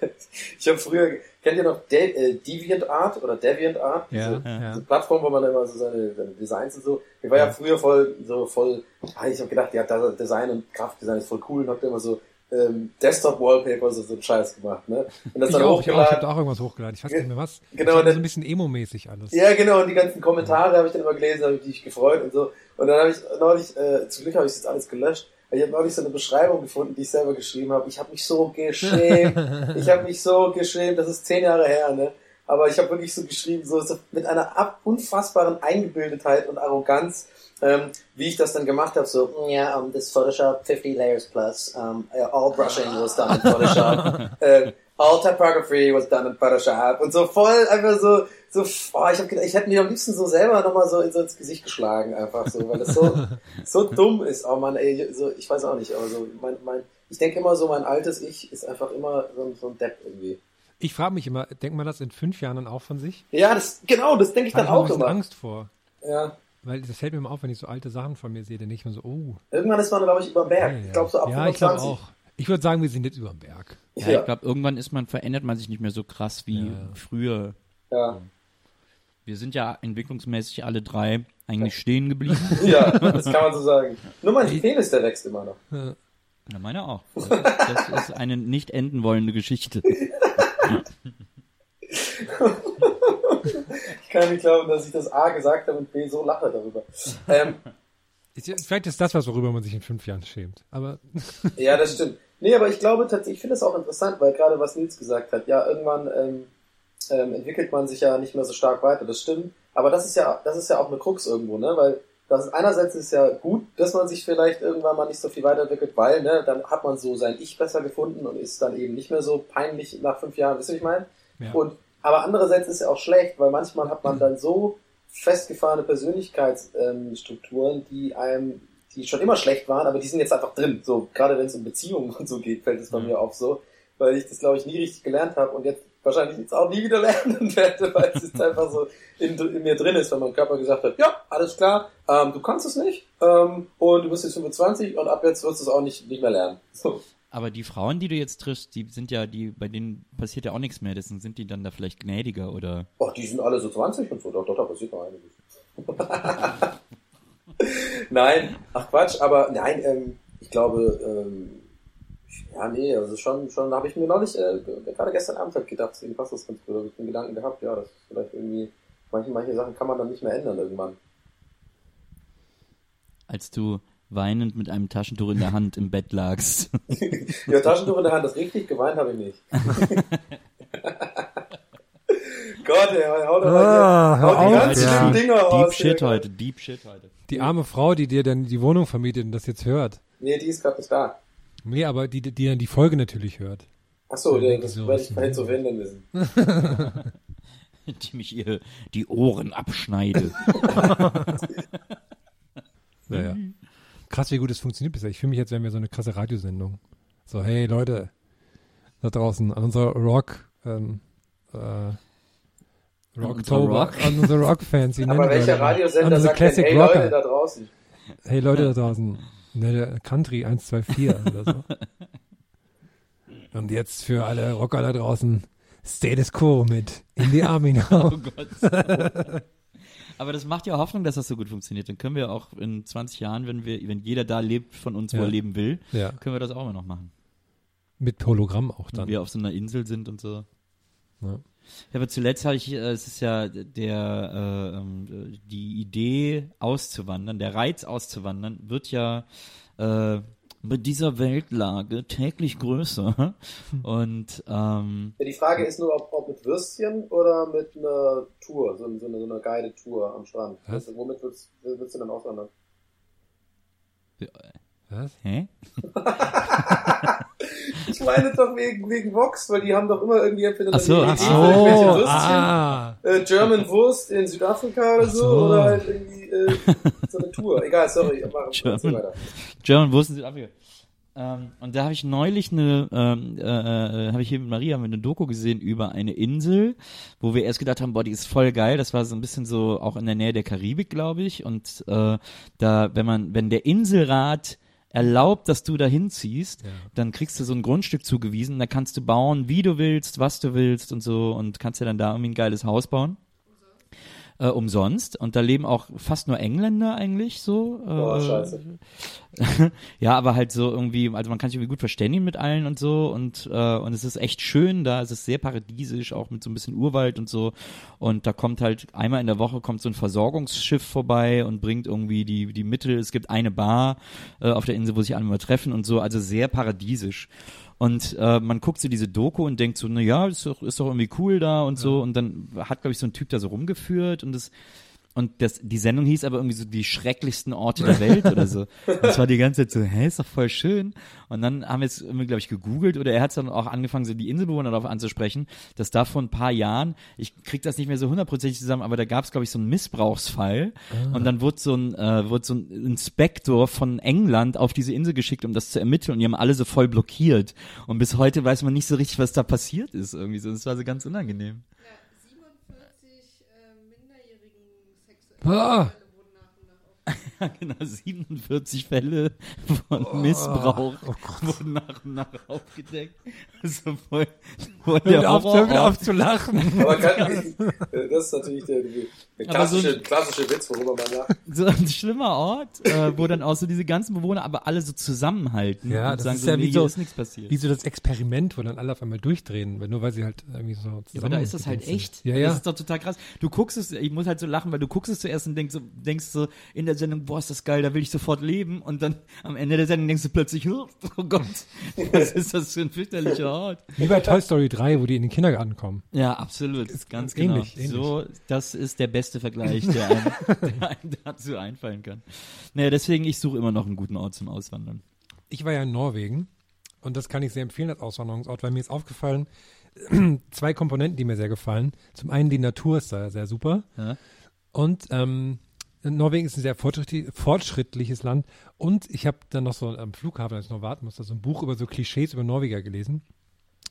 ich habe früher, Kennt ihr noch De äh, DeviantArt oder DeviantArt? Ja, diese, ja. diese Plattform, wo man immer so seine, seine Designs und so. Ich war ja, früher voll, so voll, ah, ich habe gedacht, ja, Design und Grafikdesign ist voll cool und hab immer so ähm, Desktop-Wallpaper, so, so einen Scheiß gemacht, ne? Und das Ich dann auch, ich auch, ich hochgeladen. habe da auch irgendwas hochgeladen. Ich weiß nicht mehr was. Genau, das so ein bisschen emo-mäßig alles. Ja, genau, und die ganzen Kommentare habe ich dann immer gelesen, habe ich mich gefreut und so. Und dann habe ich neulich, äh, zum Glück habe ich das jetzt alles gelöscht, ich habe neulich so eine Beschreibung gefunden, die ich selber geschrieben habe. Ich habe mich so geschämt. ich habe mich so geschämt, das ist zehn Jahre her, ne? Aber ich habe wirklich so geschrieben, so, so mit einer ab unfassbaren Eingebildetheit und Arroganz, ähm, wie ich das dann gemacht habe, so, Yeah, um, this Photoshop 50 layers plus. Um, uh, all brushing was done in Photoshop. äh, all typography was done in Photoshop und so voll einfach so, so, boah, ich habe gedacht, ich hätte mir am liebsten so selber nochmal so, in so ins Gesicht geschlagen, einfach so, weil das so, so dumm ist. Oh man, ey, so, ich weiß auch nicht, aber so, mein, mein, ich denke immer so, mein altes Ich ist einfach immer so, ein- so ein Depp irgendwie. Ich frage mich immer, denkt man das in fünf Jahren dann auch von sich? Ja, das, genau, das denke ich Habe dann ich auch immer. Angst vor. Ja. Weil das fällt mir immer auf, wenn ich so alte Sachen von mir sehe, dann denke ich mir so, oh. Irgendwann ist man, glaube ich, über den Berg. ja, Ich glaube so ab ja, ich glaube 25. auch. Ich würde sagen, wir sind jetzt über dem Berg. Ja, Ja. ich glaube, irgendwann ist man, verändert man sich nicht mehr so krass wie früher. Ja. Wir sind ja entwicklungsmäßig alle drei eigentlich stehen geblieben. ja, das kann man so sagen. Nur mein Penis, der wächst immer noch. Na, meine auch. Das ist, das ist eine nicht enden wollende Geschichte. Ich kann nicht glauben, dass ich das A gesagt habe und B so lache darüber. Ähm, Ist ja- Vielleicht ist das was, worüber man sich in fünf Jahren schämt. Aber Ja, das stimmt. Nee, aber ich glaube tatsächlich, ich finde das auch interessant, weil gerade was Nils gesagt hat, ja, irgendwann ähm, ähm, entwickelt man sich ja nicht mehr so stark weiter, das stimmt. Aber das ist ja, das ist ja auch eine Krux irgendwo, ne? Weil das ist, einerseits ist ja gut, dass man sich vielleicht irgendwann mal nicht so viel weiterentwickelt, weil, ne, dann hat man so sein Ich besser gefunden und ist dann eben nicht mehr so peinlich nach fünf Jahren, wisst ihr, ich meine? Ja. Und aber andererseits ist ja auch schlecht, weil manchmal hat man dann so festgefahrene Persönlichkeitsstrukturen, die einem, die schon immer schlecht waren, aber die sind jetzt einfach drin. So, gerade wenn es um Beziehungen und so geht, fällt es bei mir auf so, weil ich das, glaube ich, nie richtig gelernt habe und jetzt wahrscheinlich jetzt auch nie wieder lernen werde, weil es jetzt einfach so in, in mir drin ist, weil mein Körper gesagt hat, ja, alles klar, ähm, du kannst es nicht ähm, und du bist jetzt 25 und ab jetzt wirst du es auch nicht, nicht mehr lernen. So. Aber die Frauen, die du jetzt triffst, die sind ja, die, bei denen passiert ja auch nichts mehr. Deswegen sind die dann da vielleicht gnädiger oder. Oh, die sind alle so 20 und so, doch, doch, da passiert noch einiges. nein, ach Quatsch, aber nein, ähm, ich glaube, ähm, ja, nee, also schon, schon habe ich mir neulich, äh, gerade gestern Abend halt gedacht, deswegen passt das ganz gut, habe ich den Gedanken gehabt, ja, das ist vielleicht irgendwie, manche, manche Sachen kann man dann nicht mehr ändern irgendwann. Als du weinend mit einem Taschentuch in der Hand im Bett lagst. Ja, Taschentuch in der Hand, das richtig geweint habe ich nicht. Gott, ey, hau doch mal Ah, hier, hau die auf, ganz ja. Dinger Deep raus. Shit heute, Deep Shit heute. die arme Frau, die dir dann die Wohnung vermietet und das jetzt hört. Nee, die ist gerade nicht da. Nee, aber die, die dann die Folge natürlich hört. Achso, Ja, das so werde ich vorhin zu finden wissen. Die mich ihr die Ohren abschneide. Naja. Krass, wie gut es funktioniert bisher. Ich fühle mich, als wären wir so eine krasse Radiosendung. So, hey Leute, da draußen, an unsere Rock, ähm, äh, Rocktober, Rock? an unsere Rock-Fans. Aber welcher? Radiosender An unsere sagt denn, Classic hey Rocker. Leute da draußen? Hey Leute da draußen. Ne, Country 124 oder so. Und jetzt für alle Rocker da draußen, Status Quo mit In the Army Now. Oh Gott. Aber das macht ja Hoffnung, dass das so gut funktioniert. Dann können wir auch in 20 Jahren, wenn wir, wenn jeder da lebt von uns, wo Ja. er leben will, Ja, können wir das auch immer noch machen. mit Hologramm auch Wenn dann. wir auf so einer Insel sind und so. Ja. Ja, aber zuletzt habe ich, äh, es ist ja der, äh, ähm, die Idee auszuwandern, der Reiz auszuwandern, wird ja äh, mit dieser Weltlage täglich größer. Und ähm, Ja, die Frage ist nur, ob, ob mit Würstchen oder mit einer Tour, so, so eine, so eine Guided Tour am Strand. Was? Also, womit würdest, würdest du dann auswandern? Was? hä? Ich meine doch wegen, wegen Vox, weil die haben doch immer irgendwie entweder Ach so, ach Idee so. Würstchen, ah. äh, German Wurst in Südafrika oder so, so. oder halt irgendwie äh, so eine Tour. Egal, sorry, mach mach German. weiter. German Wurst in Südafrika. Ähm, und da habe ich neulich eine, ähm, äh, äh, habe ich hier mit Maria haben wir eine Doku gesehen über eine Insel, wo wir erst gedacht haben, boah, die ist voll geil. Das war so ein bisschen so auch in der Nähe der Karibik, glaube ich. Und äh, da, wenn man, wenn der Inselrat erlaubt, dass du da hinziehst, dann kriegst du so ein Grundstück zugewiesen, da kannst du bauen, wie du willst, was du willst und so und kannst dir dann da irgendwie ein geiles Haus bauen. Äh, umsonst. Und da leben auch fast nur Engländer eigentlich so. Äh, Boah, scheiße. ja, aber halt so irgendwie, also man kann sich irgendwie gut verständigen mit allen und so und äh, und es ist echt schön da, es ist sehr paradiesisch, auch mit so ein bisschen Urwald und so und da kommt halt einmal in der Woche kommt so ein Versorgungsschiff vorbei und bringt irgendwie die die Mittel, es gibt eine Bar äh, auf der Insel, wo sich alle mal treffen und so, also sehr paradiesisch. Und äh, man guckt so diese Doku und denkt so, na ja, ist doch, ist doch irgendwie cool da und so. Und dann hat, glaube ich, so ein Typ da so rumgeführt und das und das, die Sendung hieß aber irgendwie so die schrecklichsten Orte der Welt oder so. Und es war die ganze Zeit so, hä, ist doch voll schön. Und dann haben wir es irgendwie, glaube ich, gegoogelt oder er hat dann auch angefangen, so die Inselbewohner darauf anzusprechen, dass da vor ein paar Jahren, ich krieg das nicht mehr so hundertprozentig zusammen, aber da gab es, glaube ich, so einen Missbrauchsfall. Und dann wurde so ein, äh, wurde so ein Inspektor von England auf diese Insel geschickt, um das zu ermitteln. Und die haben alle so voll blockiert. Und bis heute weiß man nicht so richtig, was da passiert ist irgendwie so. Das war so ganz unangenehm. 47 Ah, Ja, genau, 47 Fälle von Missbrauch wurden nach und nach aufgedeckt. Also voll, voll der auf, hör auf zu lachen. Aber kann, äh, das ist natürlich der, der Aber so klassische, ein- klassische Witz, worüber man lacht. So ein schlimmer Ort, äh, wo dann auch so diese ganzen Bewohner aber alle so zusammenhalten Ja, und das sagen ist so, ja nee, wie so, ist nichts passiert. wie so das Experiment, wo dann alle auf einmal durchdrehen, weil nur weil sie halt irgendwie so zusammen Ja, aber da ist das halt echt. Ja, Das ja. ist doch total krass. Du guckst es, ich muss halt so lachen, weil du guckst es zuerst und denkst so, denkst so in der Sendung, boah, ist das geil, da will ich sofort leben. Und dann am Ende der Sendung denkst du plötzlich, oh Gott, was ist das für ein fürchterlicher Ort? Wie bei Toy Story 3, wo die in den Kindergarten kommen. Ja, absolut. ganz genau. ähnlich, ähnlich. So, das ist der beste Vergleich, der einem, der einem dazu einfallen kann. Naja, deswegen, ich suche immer noch einen guten Ort zum Auswandern. Ich war ja in Norwegen und das kann ich sehr empfehlen als Auswanderungsort, weil mir ist aufgefallen, zwei Komponenten, die mir sehr gefallen. Zum einen die Natur ist da sehr super Ja. und ähm, Norwegen ist ein sehr fortschrittlich, fortschrittliches Land und ich habe dann noch so am Flughafen, als ich noch warten musste, so ein Buch über so Klischees über Norweger gelesen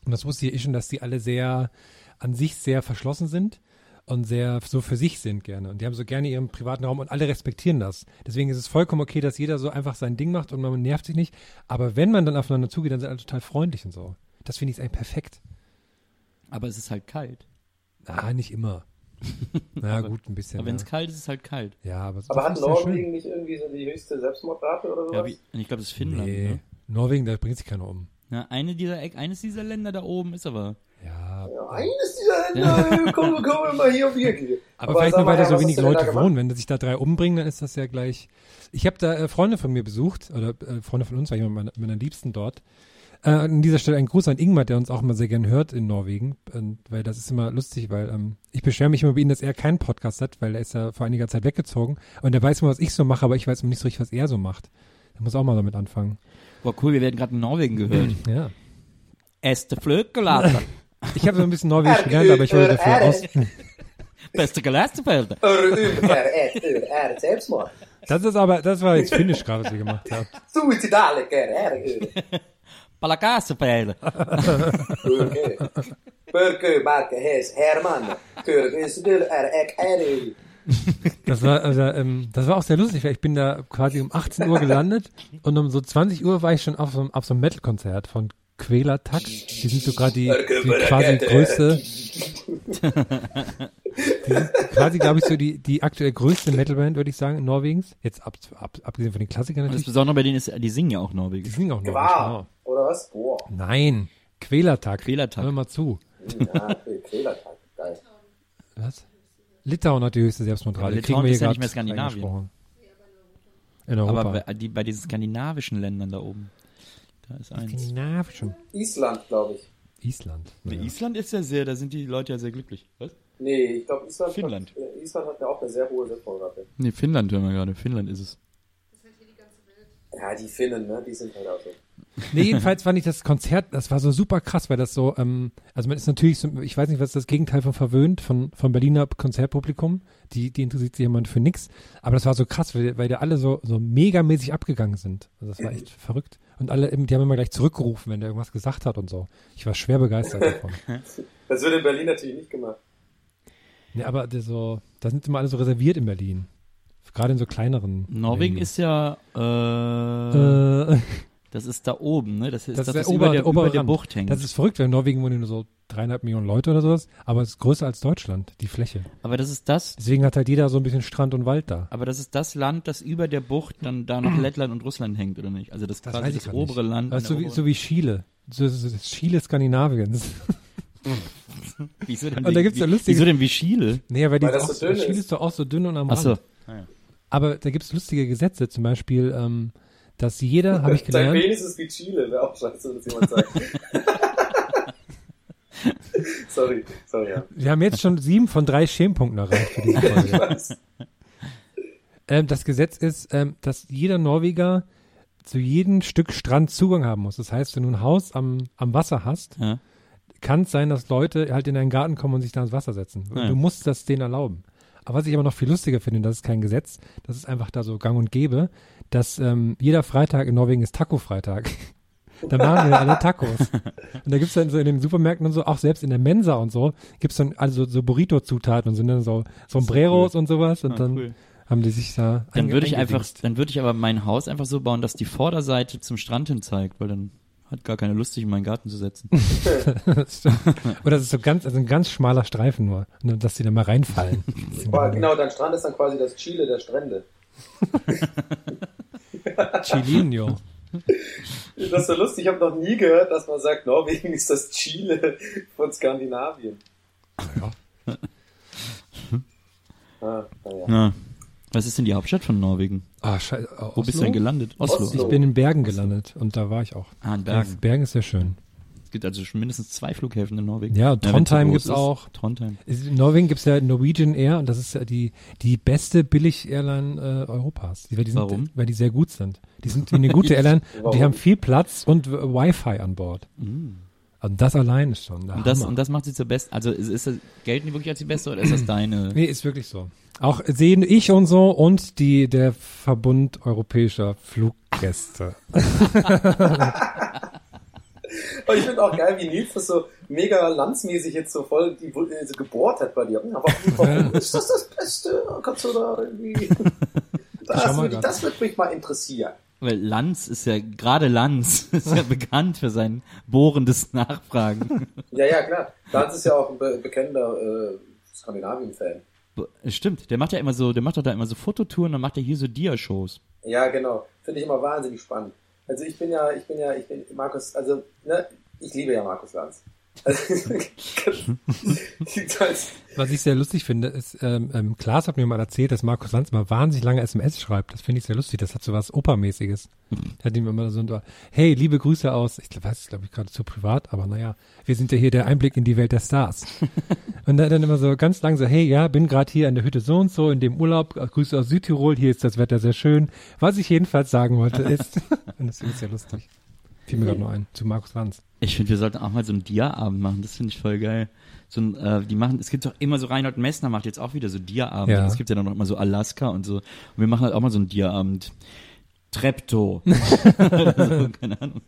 und das wusste ich eh schon, dass die alle sehr an sich sehr verschlossen sind und sehr so für sich sind gerne. Und die haben so gerne ihren privaten Raum und alle respektieren das. Deswegen ist es vollkommen okay, dass jeder so einfach sein Ding macht und man nervt sich nicht. Aber wenn man dann aufeinander zugeht, dann sind alle total freundlich und so. Das finde ich eigentlich perfekt. Aber es ist halt kalt. Ah, nicht immer. Na Aber- gut, ein bisschen. Aber wenn es ja. kalt ist, ist es halt kalt. ja, aber, Aber hat ist ja schön. Norwegen nicht irgendwie so die höchste Selbstmordrate oder sowas? Ja, wie, ich glaube, das ist Finnland. Nee, Ne? Norwegen, da bringt sich keiner um. Ja, eine dieser, eines dieser Länder da oben ist aber. Ja, ja, eines dieser Länder, komm, komm mal hier auf die Ecke. aber, vielleicht nur, weil da so wenig Leute wohnen. Wenn sich da drei umbringen, dann ist das ja gleich. Ich habe da äh, Freunde von mir besucht, oder äh, Freunde von uns, war jemand meiner, meiner Liebsten dort. Äh, an dieser Stelle ein Gruß an Ingmar, der uns auch immer sehr gern hört in Norwegen, und, weil das ist immer lustig, weil ähm, ich beschwere mich immer über ihn, dass er keinen Podcast hat, weil er ist ja vor einiger Zeit weggezogen und er weiß immer, was ich so mache, aber ich weiß immer nicht so richtig, was er so macht. Er muss auch mal damit anfangen. Boah, cool, wir werden gerade in Norwegen gehört. Ja. Este Flöckelater. Ich habe so ein bisschen Norwegisch gelernt, aber ich wollte dafür aus. Beste Gelastenfelder. Ur, ur, er, er, ur, er, Selbstmord. Das ist aber, das war jetzt Finnisch gerade, was wir gemacht haben. Suizidale, ur. Palakasefelder. Burke. Burke, Marke, Hes, Hermann. Turk, is, dur, er, ek, er, ur. Das war, also, ähm, das war auch sehr lustig, weil ich bin da quasi um 18 Uhr gelandet und um so 20 Uhr war ich schon auf so, einem- auf so einem Metal-Konzert von Quäler Tax. Die sind sogar die, die quasi größte, die sind quasi, glaube ich, so die, die aktuell größte Metalband, würde ich sagen, Norwegens. Jetzt ab, ab, abgesehen von den Klassikern Das natürlich. Besondere bei denen ist, die singen ja auch Die Norwegisch. singen auch Norwegisch, Gewahr. Oder was? Boah. Nein, Quälertag. Quälertag. Hör mal zu. Ja, Quälertag. Geil. Was? Litauen hat die höchste Selbstmordrate. Ja, Die Litauen kriegen wir ist hier ja nicht mehr Skandinavien. In Europa. Aber bei, die, bei diesen skandinavischen Ländern da oben. Da ist eins. Skandinavischen. Island, glaube ich. Island. Nee, Ja. Island ist ja sehr, da sind die Leute ja sehr glücklich. Was? Nee, ich glaube, Island, Finnland. Hat, äh, Island hat ja auch eine sehr hohe Selbstmordrate. Nee, Finnland hören wir gerade. Finnland ist es. Ja, die Finnen, ne, die sind halt auch so. Nee, jedenfalls fand ich das Konzert, das war so super krass, weil das so, ähm, also man ist natürlich so, ich weiß nicht, was ist das Gegenteil von verwöhnt, von, von Berliner Konzertpublikum, die, die interessiert sich jemand für nix, aber das war so krass, weil, weil da alle so, so megamäßig abgegangen sind. Also das war echt verrückt. Und alle, die haben immer gleich zurückgerufen, wenn der irgendwas gesagt hat und so. Ich war schwer begeistert davon. Das wird in Berlin natürlich nicht gemacht. Nee, aber so, da sind immer alle so reserviert in Berlin. Gerade in so kleineren. Norwegen Mengen. ist ja, äh, Äh, das ist da oben, ne? Das ist das das, ist das der, über Ober, der, obere über der Rand. Bucht hängt. Das ist verrückt, weil in Norwegen wohnen nur so dreieinhalb Millionen Leute oder sowas, aber es ist größer als Deutschland, die Fläche. aber das ist das, Deswegen hat halt jeder so ein bisschen Strand und Wald da. aber das ist das Land, das über der Bucht dann da nach Lettland und Russland hängt, oder nicht? Also das, Das quasi das grad nicht. obere Land. In so wie, so wie Chile. So, so, das Chile Skandinaviens. wieso denn und da wie- gibt's ja wie- lustige- Wieso denn wie Chile? Nee, weil, die Weil auch, so dünn Chile ist. ist doch auch so dünn und am Ach so. Rand. Aber da gibt's lustige Gesetze, zum Beispiel, ähm, dass jeder, habe ich Dein gelernt, Penis ist wie Chile, wäre auch scheiße, wenn das jemand sagt. sorry, sorry, ja. wir haben jetzt schon sieben von drei Schämpunkten erreicht für diese Folge. Was? ähm, das Gesetz ist, ähm, dass jeder Norweger zu jedem Stück Strand Zugang haben muss. Das heißt, wenn du ein Haus am, am Wasser hast, Ja. kann es sein, dass Leute halt in deinen Garten kommen und sich da ins Wasser setzen. Ja. Du musst das denen erlauben. Aber was ich aber noch viel lustiger finde, das ist kein Gesetz, das ist einfach da so gang und gäbe, dass ähm, jeder Freitag in Norwegen ist Taco-Freitag. da machen wir alle Tacos. Und da gibt's dann so in den Supermärkten und so, auch selbst in der Mensa und so, gibt's dann also so Burrito-Zutaten und sind dann so Sombreros und sowas und Ah, dann cool. haben die sich da Dann würde ich einfach, dann würde ich aber mein Haus einfach so bauen, dass die Vorderseite zum Strand hin zeigt, weil dann hat gar keine Lust, sich in meinen Garten zu setzen. Oder das ist so ganz, also ein ganz schmaler Streifen nur, nur dass die da mal reinfallen. Genau, dein Strand ist dann quasi das Chile der Strände. Chilinho. Das ist so lustig, ich habe noch nie gehört, dass man sagt, Norwegen ist das Chile von Skandinavien. Ja. Ah, naja. Ja. Was ist denn die Hauptstadt von Norwegen? Ah, scheiße. Wo bist du denn gelandet? Oslo. Oslo. Ich bin in Bergen gelandet und da war ich auch. Ah, in Bergen. Bergen ist sehr schön. Es gibt also schon mindestens zwei Flughäfen in Norwegen. Ja, Trondheim gibt's ist. auch. Trondheim. In Norwegen gibt's ja Norwegian Air und das ist ja die, die beste Billig-Airline äh, Europas. Die, weil die sind, Warum? Weil die sehr gut sind. Die sind eine gute Airline. und die haben viel Platz und äh, Wi-Fi an Bord. Also das allein ist schon Mm. Und das, Hammer. und das macht sie zur besten. Also ist, ist das, gelten die wirklich als die beste oder ist das deine? Nee, ist wirklich so. Auch sehen ich und so und die, der Verbund europäischer Fluggäste. Aber ich finde auch geil, wie Nils das so mega landsmäßig jetzt so voll die, äh, so gebohrt hat bei dir. Aber warum ist das das Beste? Kannst du da irgendwie... Das würde, das würde mich mal interessieren. Weil Lanz ist ja, gerade Lanz ist ja bekannt für sein bohrendes Nachfragen. Ja, ja, klar. Lanz ist ja auch ein be bekennender äh, Skandinavien-Fan. Stimmt, der macht ja immer so, der macht doch da immer so Fototouren, dann macht er hier so Dia-Shows. Ja, genau. Finde ich immer wahnsinnig spannend. Also ich bin ja, ich bin ja, ich bin Markus, also, ne, ich liebe ja Markus Lanz. Was ich sehr lustig finde, ist, ähm, ähm, Klaas hat mir mal erzählt, dass Markus Lanz mal wahnsinnig lange SMS schreibt. Das finde ich sehr lustig. Das hat so was Opermäßiges. Er hat ihm immer so ein, hey, liebe Grüße aus, ich weiß, es glaube ich gerade zu privat, aber naja, wir sind ja hier der Einblick in die Welt der Stars. und dann, dann immer so ganz lang so, hey, ja, bin gerade hier in der Hütte so und so, in dem Urlaub, Grüße aus Südtirol, hier ist das Wetter sehr schön. Was ich jedenfalls sagen wollte ist, und das finde ich sehr lustig. Fiel mir gerade nur ein, zu Markus Lanz. Ich finde, wir sollten auch mal so einen Dia-Abend machen, das finde ich voll geil. So ein, äh, die machen, es gibt doch immer so Reinhold Messner macht jetzt auch wieder so Dia-Abend. Ja. Es gibt ja dann noch mal so Alaska und so. Und wir machen halt auch mal so einen Dia-Abend. Treptow. Oder so, keine Ahnung.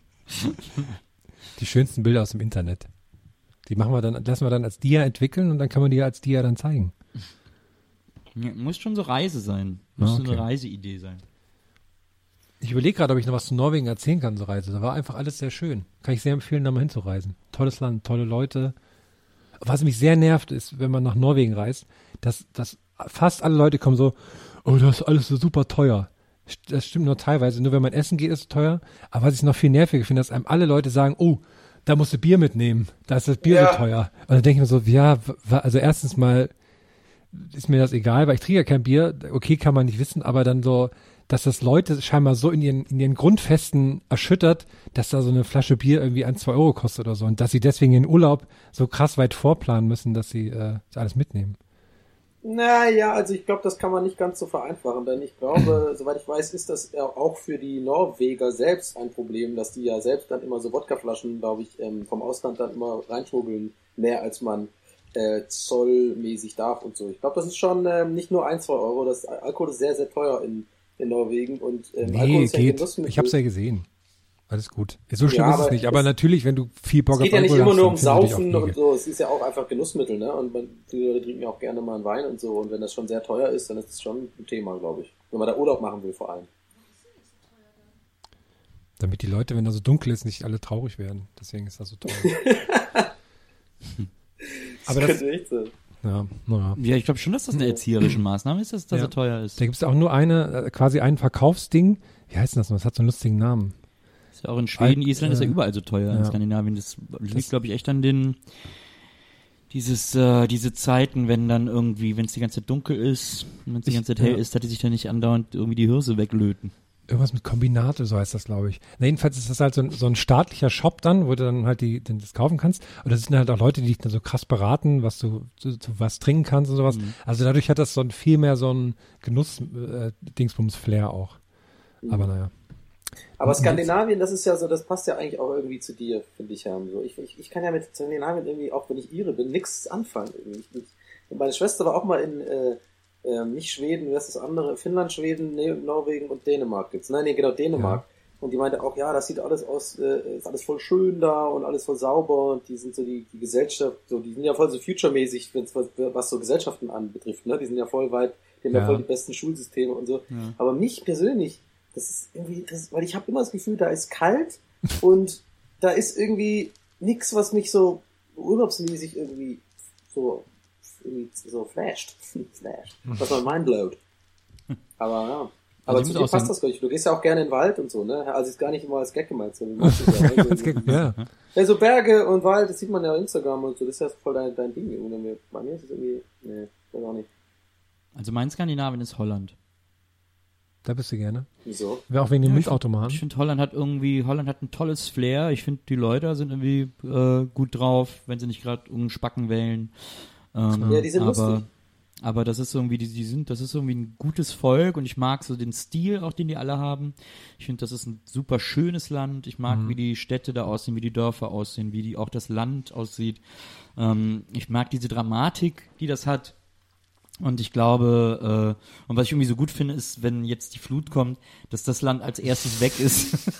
Die schönsten Bilder aus dem Internet. Die machen wir dann, lassen wir dann als Dia entwickeln und dann kann man die als Dia dann zeigen. Ja, muss schon so Reise sein. Muss Ah, so okay. eine Reiseidee sein. Ich überlege gerade, ob ich noch was zu Norwegen erzählen kann, so Reise. Da war einfach alles sehr schön. Kann ich sehr empfehlen, da mal hinzureisen. Tolles Land, tolle Leute. Was mich sehr nervt, ist, wenn man nach Norwegen reist, dass, dass fast alle Leute kommen so, oh, das ist alles so super teuer. Das stimmt nur teilweise. Nur wenn man essen geht, ist es teuer. Aber was ich noch viel nerviger finde, dass einem alle Leute sagen, oh, da musst du Bier mitnehmen. Da ist das Bier Ja. so teuer. Und dann denke ich mir so, ja, also erstens mal ist mir das egal, weil ich trinke ja kein Bier. Okay, kann man nicht wissen, aber dann so, dass das Leute scheinbar so in ihren, in ihren Grundfesten erschüttert, dass da so eine Flasche Bier irgendwie ein, zwei Euro kostet oder so und dass sie deswegen ihren Urlaub so krass weit vorplanen müssen, dass sie äh, das alles mitnehmen. Naja, also ich glaube, das kann man nicht ganz so vereinfachen, denn ich glaube, soweit ich weiß, ist das auch für die Norweger selbst ein Problem, dass die ja selbst dann immer so Wodkaflaschen, glaube ich, ähm, vom Ausland dann immer reinschmuggeln, mehr als man äh, zollmäßig darf und so. Ich glaube, das ist schon ähm, nicht nur ein, zwei Euro, das Alkohol ist sehr, sehr teuer in, in Norwegen und ähm, Alkohol Nee, geht. Ich hab's ja gesehen. Alles gut. So schlimm Ja, ist es nicht. Aber es- natürlich, wenn du viel Bock Es geht auf ja nicht Alkohol immer nur um hast, Saufen auf und so, es ist ja auch einfach Genussmittel, ne? Und man, viele Leute trinken ja auch gerne mal einen Wein und so. Und wenn das schon sehr teuer ist, dann ist das schon ein Thema, glaube ich. Wenn man da Urlaub machen will, vor allem. Damit die Leute, wenn da so dunkel ist, nicht alle traurig werden. Deswegen ist das so teuer. Aber das, könnte echt sein. Ja, naja. Ja, ich glaube schon, dass das eine erzieherische Maßnahme ist, dass das Ja. so teuer ist. Da gibt es auch nur eine, äh, quasi ein Verkaufsding. Wie heißt denn das noch? Das hat so einen lustigen Namen. Ist ja auch in Schweden, Alt- Island ist ja äh, überall so teuer in ja. Skandinavien. Das liegt, glaube ich, echt an den dieses äh, diese Zeiten, wenn dann irgendwie, wenn es die ganze Zeit dunkel ist, wenn es die ganze Zeit hell ja. ist, dass die sich dann nicht andauernd irgendwie die Hirse weglöten. Irgendwas mit Kombinate, so heißt das, glaube ich. Na, jedenfalls ist das halt so ein, so ein staatlicher Shop dann, wo du dann halt die, den, das kaufen kannst. Und das sind halt auch Leute, die dich dann so krass beraten, was du, zu, zu was trinken kannst und sowas. Mhm. Also dadurch hat das so ein viel mehr so ein Genuss-Dingsbums-Flair auch. Mhm. Aber naja. Aber Skandinavien, das ist ja so, das passt ja eigentlich auch irgendwie zu dir, finde ich, Herm. So, ich, ich, ich kann ja mit Skandinavien irgendwie, auch wenn ich Ire bin, nichts anfangen. Irgendwie. Ich, ich, meine Schwester war auch mal in, äh, äh, nicht Schweden, wer ist das andere? Finnland, Schweden, nee, Norwegen und Dänemark gibt's. Nein, nee, genau, Dänemark. Und die meinte auch, ja, das sieht alles aus, äh, ist alles voll schön da und alles voll sauber und die sind so die, die Gesellschaft, so, die sind ja voll so future-mäßig, was, was so Gesellschaften anbetrifft, ne? Die sind ja voll weit, die haben ja, Ja. voll die besten Schulsysteme und so. Aber mich persönlich, das ist irgendwie, das, weil ich habe immer das Gefühl, da ist kalt und da ist irgendwie nix, was mich so urlaubsmäßig irgendwie so so flasht, flasht, was mein Mind blowt. Aber ja. Aber ich zu dir passt das gar nicht. Du gehst ja auch gerne in den Wald und so, ne? Also ist gar nicht immer als Gag gemeint, sondern ja, ne? Ge- ja. Ja, so Berge und Wald, das sieht man ja auf Instagram und so, das ist ja voll dein, dein Ding. irgendwie. Bei mir ist es irgendwie, nee, weiß auch nicht. Also mein Skandinavien ist Holland. Da bist du gerne. Wieso? Wäre auch wegen den Ja, ich- Ich Milchautomaten. finde, Holland hat irgendwie, Holland hat ein tolles Flair. Ich finde, die Leute sind irgendwie äh, gut drauf, wenn sie nicht gerade irgendeinen Spacken wählen. Ähm, Ja, die sind aber, lustig. Aber das ist irgendwie, die, die sind, das ist irgendwie ein gutes Volk und ich mag so den Stil auch, den die alle haben. Ich finde, das ist ein super schönes Land. Ich mag, wie die Städte da aussehen, wie die Dörfer aussehen, wie die auch das Land aussieht. Ähm, ich mag diese Dramatik, die das hat. Und ich glaube, äh, und was ich irgendwie so gut finde, ist, wenn jetzt die Flut kommt, dass das Land als erstes weg ist.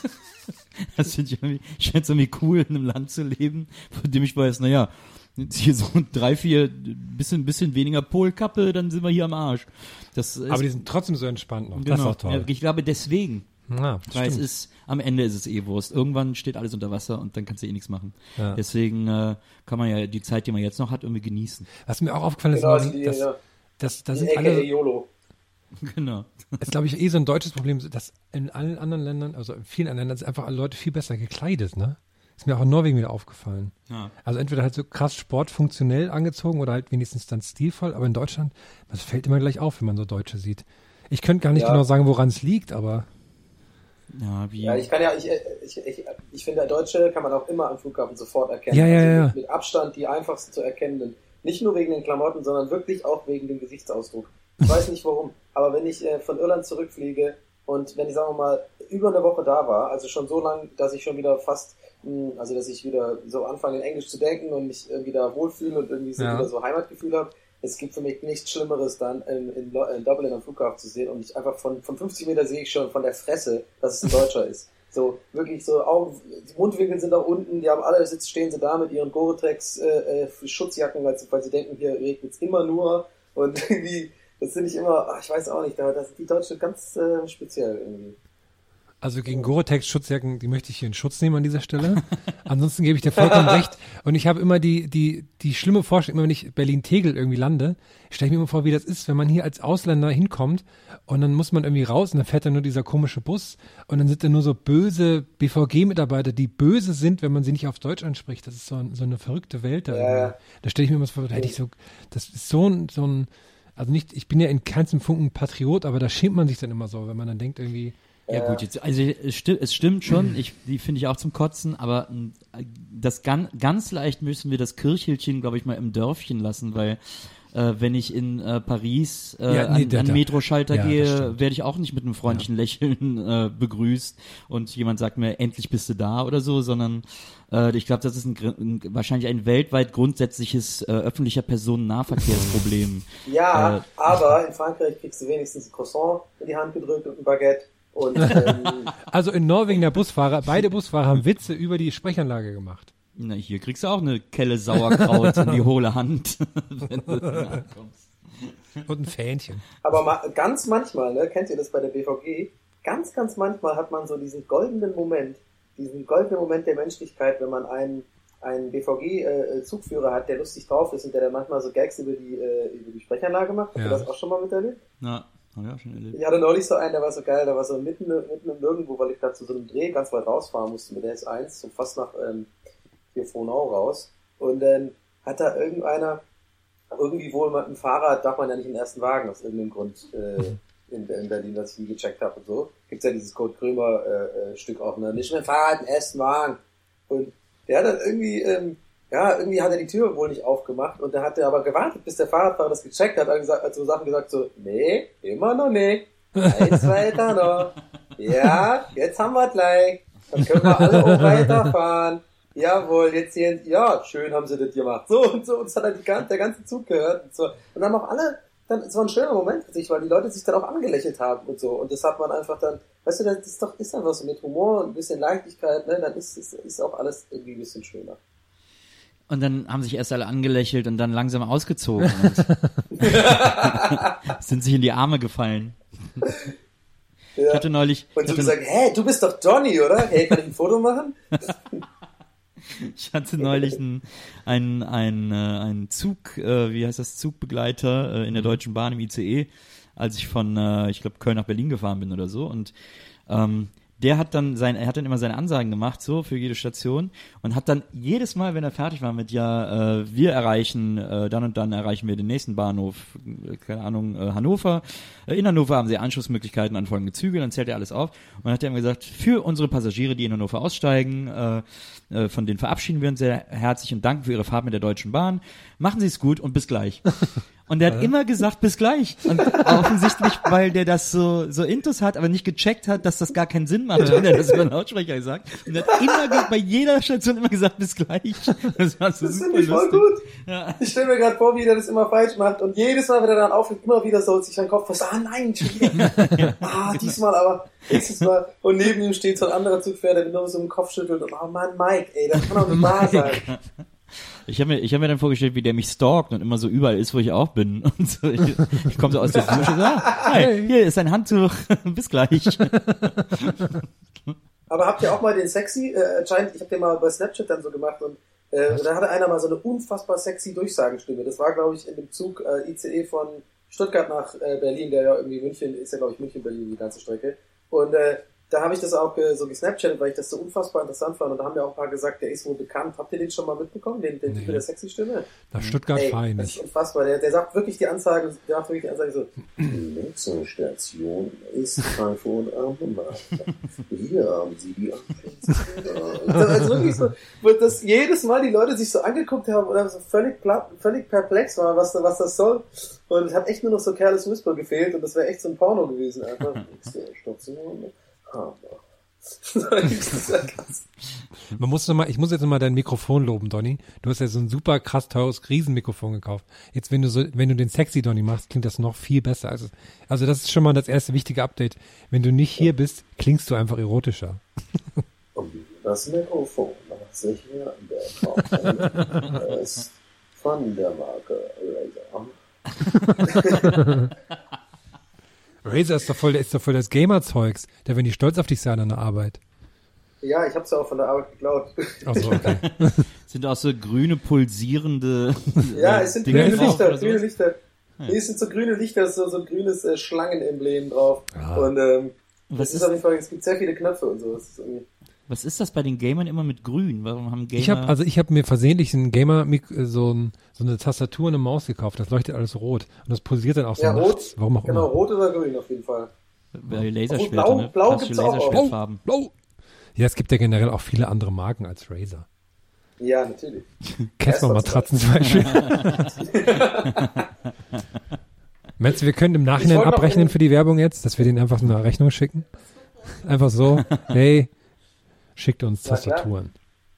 das finde ich irgendwie, ich finde es irgendwie cool, in einem Land zu leben, von dem ich weiß, naja, hier so drei, vier, bisschen, bisschen weniger Polkappe, dann sind wir hier am Arsch. Das ist, Aber die sind trotzdem so entspannt noch. Das genau, ist auch toll. Ja, ich glaube deswegen. Ja, das Weil es stimmt. ist, am Ende ist es eh Wurst. Irgendwann steht alles unter Wasser und dann kannst du eh nichts machen. Ja. Deswegen äh, kann man ja die Zeit, die man jetzt noch hat, irgendwie genießen. Was mir auch aufgefallen ist, Genau, die, dass, ja, dass, da die sind Ecke alle, YOLO. genau. ist glaube ich eh so ein deutsches Problem, dass in allen anderen Ländern, also in vielen anderen Ländern, sind einfach alle Leute viel besser gekleidet, ne? Ist mir auch in Norwegen wieder aufgefallen. Ja. Also entweder halt so krass sportfunktionell angezogen oder halt wenigstens dann stilvoll, aber in Deutschland, das fällt immer gleich auf, wenn man so Deutsche sieht. Ich könnte gar nicht Ja. genau sagen, woran es liegt, aber Ja, wie. Ja, ich kann ja, ich, ich, ich, ich finde, Deutsche kann man auch immer am Flughafen sofort erkennen. Ja, ja, also ja. Mit, mit Abstand die einfachsten zu erkennenden. Nicht nur wegen den Klamotten, sondern wirklich auch wegen dem Gesichtsausdruck. Ich weiß nicht warum, aber wenn ich äh, von Irland zurückfliege und wenn ich, sagen wir mal, über eine Woche da war, also schon so lang, dass ich schon wieder fast, also dass ich wieder so anfange in Englisch zu denken und mich äh, wieder wohlfühle und irgendwie so Ja. wieder so Heimatgefühl habe, es gibt für mich nichts Schlimmeres dann in, in, in Dublin am Flughafen zu sehen und ich einfach von, von 50 Meter sehe ich schon von der Fresse, dass es ein Deutscher ist. So, wirklich so, Augen, die Mundwinkel sind da unten, die haben alle, sitzt, stehen sie da mit ihren Gore-Tex äh, äh, Schutzjacken, weil sie, weil sie denken, hier regnet es immer nur und irgendwie, das finde ich immer, ach, ich weiß auch nicht, da, das sind die Deutschen ganz äh, speziell irgendwie. Also gegen Gore-Tex Schutzjacken, die möchte ich hier in Schutz nehmen an dieser Stelle. Ansonsten gebe ich dir vollkommen recht. Und ich habe immer die, die, die schlimme Vorstellung, immer wenn ich Berlin-Tegel irgendwie lande, stelle ich mir immer vor, wie das ist, wenn man hier als Ausländer hinkommt und dann muss man irgendwie raus und dann fährt da nur dieser komische Bus und dann sind da nur so böse BVG-Mitarbeiter, die böse sind, wenn man sie nicht auf Deutsch anspricht. Das ist so, ein, so eine verrückte Welt da. Ja. Da stelle ich mir immer so vor, da hätte ich so, das ist so ein, so ein, also nicht, ich bin ja in keinem Funken Patriot, aber da schämt man sich dann immer so, wenn man dann denkt irgendwie, Ja gut, jetzt, also es stimmt, es stimmt schon, ich, die finde ich auch zum Kotzen, aber m, das ganz, ganz leicht müssen wir das Kirchhelchen, glaube ich, mal im Dörfchen lassen, weil äh, wenn ich in äh, Paris äh, Ja, nee, an, an Metroschalter ja, gehe, werde ich auch nicht mit einem freundlichen Lächeln äh, begrüßt und jemand sagt mir, endlich bist du da oder so, sondern äh, ich glaube, das ist ein, ein, wahrscheinlich ein weltweit grundsätzliches äh, öffentlicher Personennahverkehrsproblem. Ja, Äh, aber in Frankreich kriegst du wenigstens ein Croissant in die Hand gedrückt und ein Baguette Und ähm, Also in Norwegen der Busfahrer, beide Busfahrer haben Witze über die Sprechanlage gemacht. Na, hier kriegst du auch eine Kelle Sauerkraut in die hohle Hand. wenn du ankommst. Und ein Fähnchen. Aber ma ganz manchmal, ne, kennt ihr das bei der BVG? Ganz, ganz manchmal hat man so diesen goldenen Moment, diesen goldenen Moment der Menschlichkeit, wenn man einen, einen BVG-Zugführer hat, der lustig drauf ist und der dann manchmal so Gags über die, äh, über die Sprechanlage macht. Habt ihr Ja. das auch schon mal miterlebt? Na, ich auch schon erlebt. Ich hatte neulich so einen, der war so geil, der war so mitten, mitten im Nirgendwo, weil ich da zu so einem Dreh ganz weit rausfahren musste mit der S1, so fast nach ähm, hier Frohnau raus. Und dann hat da irgendeiner, irgendwie wohl mit dem Fahrrad, darf man ja nicht in den ersten Wagen aus irgendeinem Grund äh, in, in Berlin, was ich nie gecheckt habe und so. Gibt's ja dieses Kurt Krömer äh, äh, Stück auch, ne? Nicht mehr Fahrrad im ersten Wagen. Und der hat dann irgendwie, ähm, ja, irgendwie hat er die Tür wohl nicht aufgemacht und da hat er aber gewartet, bis der Fahrradfahrer das gecheckt hat, hat gesagt, hat so Sachen gesagt, so, nee, immer noch nicht. Eins weiter noch. Ja, jetzt haben wir gleich. Dann können wir alle auch weiterfahren. Jawohl, jetzt hier, ja, schön haben sie das gemacht. So und so, und das hat halt die, gan- der ganze Zug gehört und so. Und dann auch alle, dann, es war ein schöner Moment für sich, weil die Leute sich dann auch angelächelt haben und so. Und das hat man einfach dann, weißt du, das ist doch, ist einfach so mit Humor und ein bisschen Leichtigkeit, ne, dann ist, ist, ist auch alles irgendwie ein bisschen schöner. Und dann haben sich erst alle angelächelt und dann langsam ausgezogen und sind sich in die Arme gefallen. Ich Ja. hatte neulich, Und ich so hatte, gesagt, hä, du bist doch Donny, oder? Hey, kann ich ein Foto machen? ich hatte neulich einen, einen, einen, äh, einen Zug, äh, wie heißt das, Zugbegleiter äh, in der Deutschen Bahn im ICE, als ich von, äh, ich glaube, Köln nach Berlin gefahren bin oder so. Und ähm, der hat dann sein, er hat dann immer seine Ansagen gemacht, so für jede Station und hat dann jedes Mal, wenn er fertig war mit ja, äh, wir erreichen, äh, dann und dann erreichen wir den nächsten Bahnhof, äh, keine Ahnung, äh, Hannover. Äh, in Hannover haben sie Anschlussmöglichkeiten an folgende Züge, dann zählt er alles auf und dann hat er immer gesagt, für unsere Passagiere, die in Hannover aussteigen, äh, äh, von denen verabschieden wir uns sehr herzlich und danken für ihre Fahrt mit der Deutschen Bahn. Machen Sie es gut und bis gleich. Und der hat immer gesagt, bis gleich. Und offensichtlich, weil der das so, so intus hat, aber nicht gecheckt hat, dass das gar keinen Sinn macht, wenn er das über den Lautsprecher sagt. Und er hat immer, bei jeder Station immer gesagt, bis gleich. Das war so Das super finde ich voll lustig. gut. Ja. Ich stelle mir gerade vor, wie der das immer falsch macht und jedes Mal, wenn er dann aufhört, immer wieder so sich an den Kopf fasst, ah nein, schon wieder. ah, diesmal aber, nächstes Mal. Und neben ihm steht so ein anderer Zugpferd, der nur so im Kopf schüttelt und, oh Mann, Mike, ey, das kann doch nicht wahr sein. Ich habe mir, ich hab mir dann vorgestellt, wie der mich stalkt und immer so überall ist, wo ich auch bin. Und so, ich ich komme so aus der Dusche und so, ah, hi, hier ist ein Handtuch, bis gleich. Aber habt ihr auch mal den sexy, äh, anscheinend, ich habe den mal bei Snapchat dann so gemacht und äh, da hatte einer mal so eine unfassbar sexy Durchsagenstimme. Das war, glaube ich, in dem Zug äh, ICE von Stuttgart nach äh, Berlin, der ja irgendwie München, ist ja, glaube ich, München-Berlin, die ganze Strecke. Und äh, da habe ich das auch so gesnapchattet, weil ich das so unfassbar interessant fand. Und da haben wir auch ein paar gesagt, der ist wohl bekannt. Habt ihr den schon mal mitbekommen, den, den Typ mit der sexy Stimme? Nach Stuttgart Ey, ich das ist unfassbar. Der, der sagt wirklich die Ansage, der macht wirklich die Ansage so, die nächste Station ist Frankfurt am. Hier haben Sie die Anschlussstelle. also wirklich so, wo das jedes Mal die Leute sich so angeguckt haben oder so völlig völlig perplex waren, was, was das soll. Und es hat echt nur noch so Careless Whisper gefehlt und das wäre echt so ein Porno gewesen. Einfach, Station, Man muss noch mal, ich muss jetzt noch mal dein Mikrofon loben, Donny. Du hast ja so ein super krass teures Riesenmikrofon gekauft. Jetzt, wenn du so, wenn du den sexy Donny machst, klingt das noch viel besser. Also, also das ist schon mal das erste wichtige Update. Wenn du nicht hier bist, klingst du einfach erotischer. Und das Mikrofon macht sich Kopf ist von der Marke Razer. Razer ist doch voll, ist doch voll das Gamer-Zeugs. Da werden die stolz auf dich sein an der Arbeit. Ja, ich hab's ja auch von der Arbeit geklaut. Also, okay. Sind auch so grüne, pulsierende Ja, äh, es sind Dinger grüne drauf Lichter, grüne? Lichter. Nee, es sind so grüne Lichter, so, so ein grünes äh, Schlangenemblem drauf. Ah. Und ähm, Was das ist, ist- auf jeden Fall, es gibt sehr viele Knöpfe und so. Das ist irgendwie, Was ist das bei den Gamern immer mit grün? Warum haben Gamer... Ich habe also ich habe mir versehentlich ein Gamer äh, so, ein, so eine Tastatur und eine Maus gekauft. Das leuchtet alles rot und das pulsiert dann auch so ja, nachts. rot. Warum auch genau, immer. rot oder grün auf jeden Fall. bei Laserschwerter, Blau- ne? Blau gibt's auch. Laserschwertfarben. Blau. Ja, es gibt ja generell auch viele andere Marken als Razer. Ja, natürlich. Casper Matratzen zum Beispiel. Meinst du, wir können im Nachhinein abrechnen für die Werbung jetzt, dass wir denen einfach so eine Rechnung schicken? Einfach so, hey, schickt uns. Tastaturen.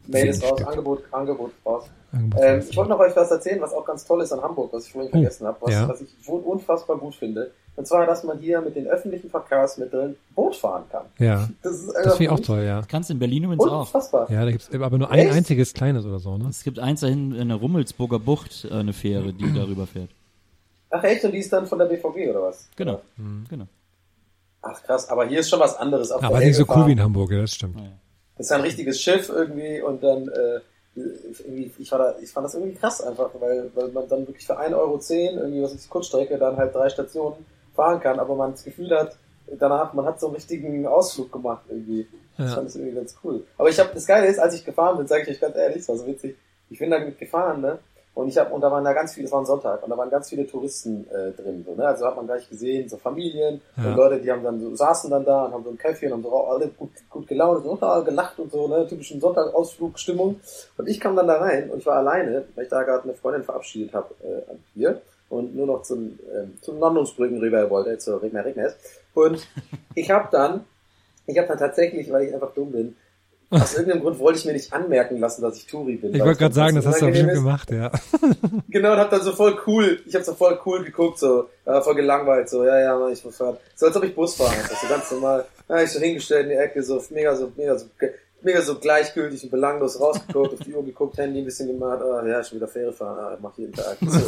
Mail ist raus. Angebot, Angebot raus. Angebot Ähm, raus, ich wollte noch euch was erzählen, was auch ganz toll ist an Hamburg, was ich vorhin Oh, vergessen habe, was, ja. was ich un- unfassbar gut finde. Und zwar, dass man hier mit den öffentlichen Verkehrsmitteln Boot fahren kann. Ja, Das ist das finde ich auch toll, ja. Kannst in Berlin übrigens auch. Unfassbar. Ja, da gibt's aber nur ein Echt? einziges kleines oder so, ne? Es gibt eins dahin in der Rummelsburger Bucht, äh, eine Fähre, die darüber fährt. Ach echt? Und die ist dann von der BVG oder was? Genau, genau. Ach krass, aber hier ist schon was anderes. Auf Aber der nicht so cool wie in. Hamburg, ja, das stimmt. Das ist ein richtiges Schiff irgendwie und dann äh, irgendwie, ich, war da, ich fand das irgendwie krass einfach, weil, weil man dann wirklich für 1,10 Euro irgendwie, was ist Kurzstrecke, dann halt drei Stationen fahren kann, aber man das Gefühl hat, danach, man hat so einen richtigen Ausflug gemacht irgendwie. Das Ja. fand ich irgendwie ganz cool. Aber ich habe, das Geile ist, als ich gefahren bin, sage ich euch ganz ehrlich, das war so witzig, ich bin da mit gefahren, ne? Und ich habe und da waren da ganz viele, es war ein Sonntag, und da waren ganz viele Touristen äh, drin, so, ne? Also hat man gleich gesehen, so Familien Ja. und Leute, die haben dann so, saßen dann da und haben so ein Käffchen und so alle gut, gut gelaunt und ah, gelacht und so, ne? Typischen Sonntagausflugstimmung. Und ich kam dann da rein und ich war alleine, weil ich da gerade eine Freundin verabschiedet habe äh, am Bier und nur noch zum, ähm, zum Nonnungsbrücken rüber wollte, zur Regner Regners. Und ich habe dann, ich habe dann tatsächlich, weil ich einfach dumm bin, aus irgendeinem Grund wollte ich mir nicht anmerken lassen, dass ich Touri bin. Ich wollte gerade sagen, das hast du bestimmt ist. gemacht, ja. Genau, und hab dann so voll cool, ich hab so voll cool geguckt, so, äh, voll gelangweilt, so, ja, ja, Mann, ich muss fahren. So, als ob ich Bus fahren muss, so ganz normal. Ja, ich so hingestellt in die Ecke, so, mega, so, mega, so, mega so gleichgültig und belanglos rausgeguckt, auf die Uhr geguckt, Handy ein bisschen gemacht, ah, ja, schon wieder Fähre fahren, ah, ich mach jeden Tag. So.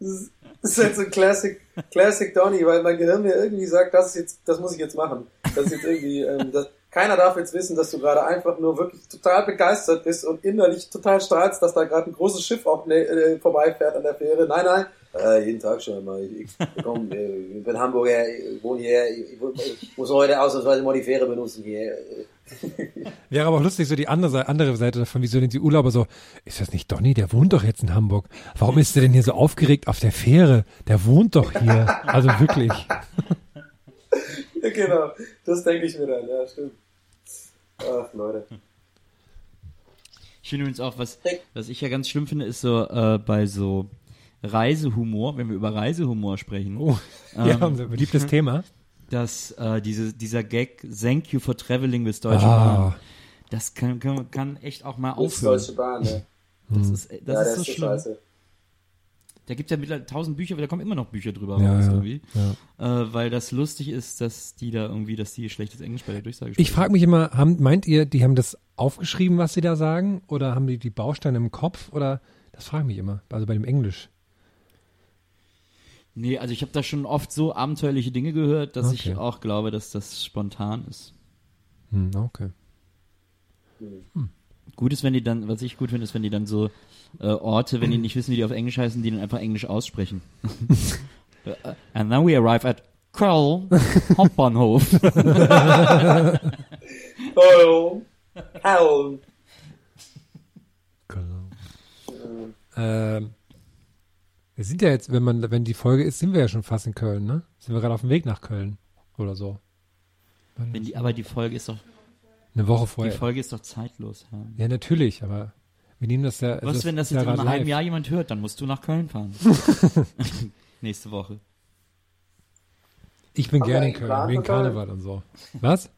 Das ist- halt so ein Classic, Classic Donny, weil mein Gehirn mir irgendwie sagt, das ist jetzt, das muss ich jetzt machen. Das ist jetzt irgendwie, ähm, das, keiner darf jetzt wissen, dass du gerade einfach nur wirklich total begeistert bist und innerlich total strahlst, dass da gerade ein großes Schiff auch ne, äh, vorbeifährt an der Fähre. Nein, nein, äh, jeden Tag schon mal. Ich, ich, komm, äh, ich bin Hamburger, ich wohne hier, ich, ich muss heute ausnahmsweise mal die Fähre benutzen hier. Wäre aber auch lustig, so die andere, Seite- andere Seite davon, wieso denn die Urlauber so, ist das nicht Donny, der wohnt doch jetzt in Hamburg. Warum ist der denn hier so aufgeregt auf der Fähre? Der wohnt doch hier. Also wirklich. Ja, genau, das denke ich mir dann, ja, stimmt. Ach, Leute. Ich finde übrigens auch, was, was ich ja ganz schlimm finde, ist so äh, bei so Reisehumor, wenn wir über Reisehumor sprechen, Oh, ja, unser beliebtes Thema. dass äh, diese, dieser Gag Thank you for traveling with Deutsche Ah. Bahn, das kann, kann, kann echt auch mal Das ist aufhören. Deutsche Bahn, ne? Das ist, das ja, ist so schlimm. scheiße. Da gibt ja mittlerweile tausend Bücher, aber da kommen immer noch Bücher drüber Ja, raus ja, irgendwie. ja. Äh, weil das lustig ist, dass die da irgendwie, dass die schlechtes Englisch bei der Durchsage Ich sprechen. frage mich immer, haben, meint ihr, die haben das aufgeschrieben, was sie da sagen? Oder haben die die Bausteine im Kopf? Oder, das frage ich mich immer. Also bei dem Englisch. Nee, also ich habe da schon oft so abenteuerliche Dinge gehört, dass Okay. ich auch glaube, dass das spontan ist. Hm, okay. Gut ist, wenn die dann, was ich gut finde, ist, wenn die dann so äh, Orte, wenn die nicht wissen, wie die auf Englisch heißen, die dann einfach Englisch aussprechen. Äh, And then we arrive at Köln Hauptbahnhof. Oh, Hell. Genau. Ähm, wir sind ja jetzt, wenn man, wenn die Folge ist, sind wir ja schon fast in Köln, ne? Sind wir gerade auf dem Weg nach Köln oder so. wenn die, aber die Folge ist doch, Eine Woche die vorher. Folge ist doch zeitlos. Ja. Ja, natürlich, aber wir nehmen das ja. Was, das wenn das jetzt ja in einem halben. Jahr jemand hört, dann musst du nach Köln fahren. Nächste Woche. Ich bin Haben gerne in Köln, wegen? Karneval und so. Was?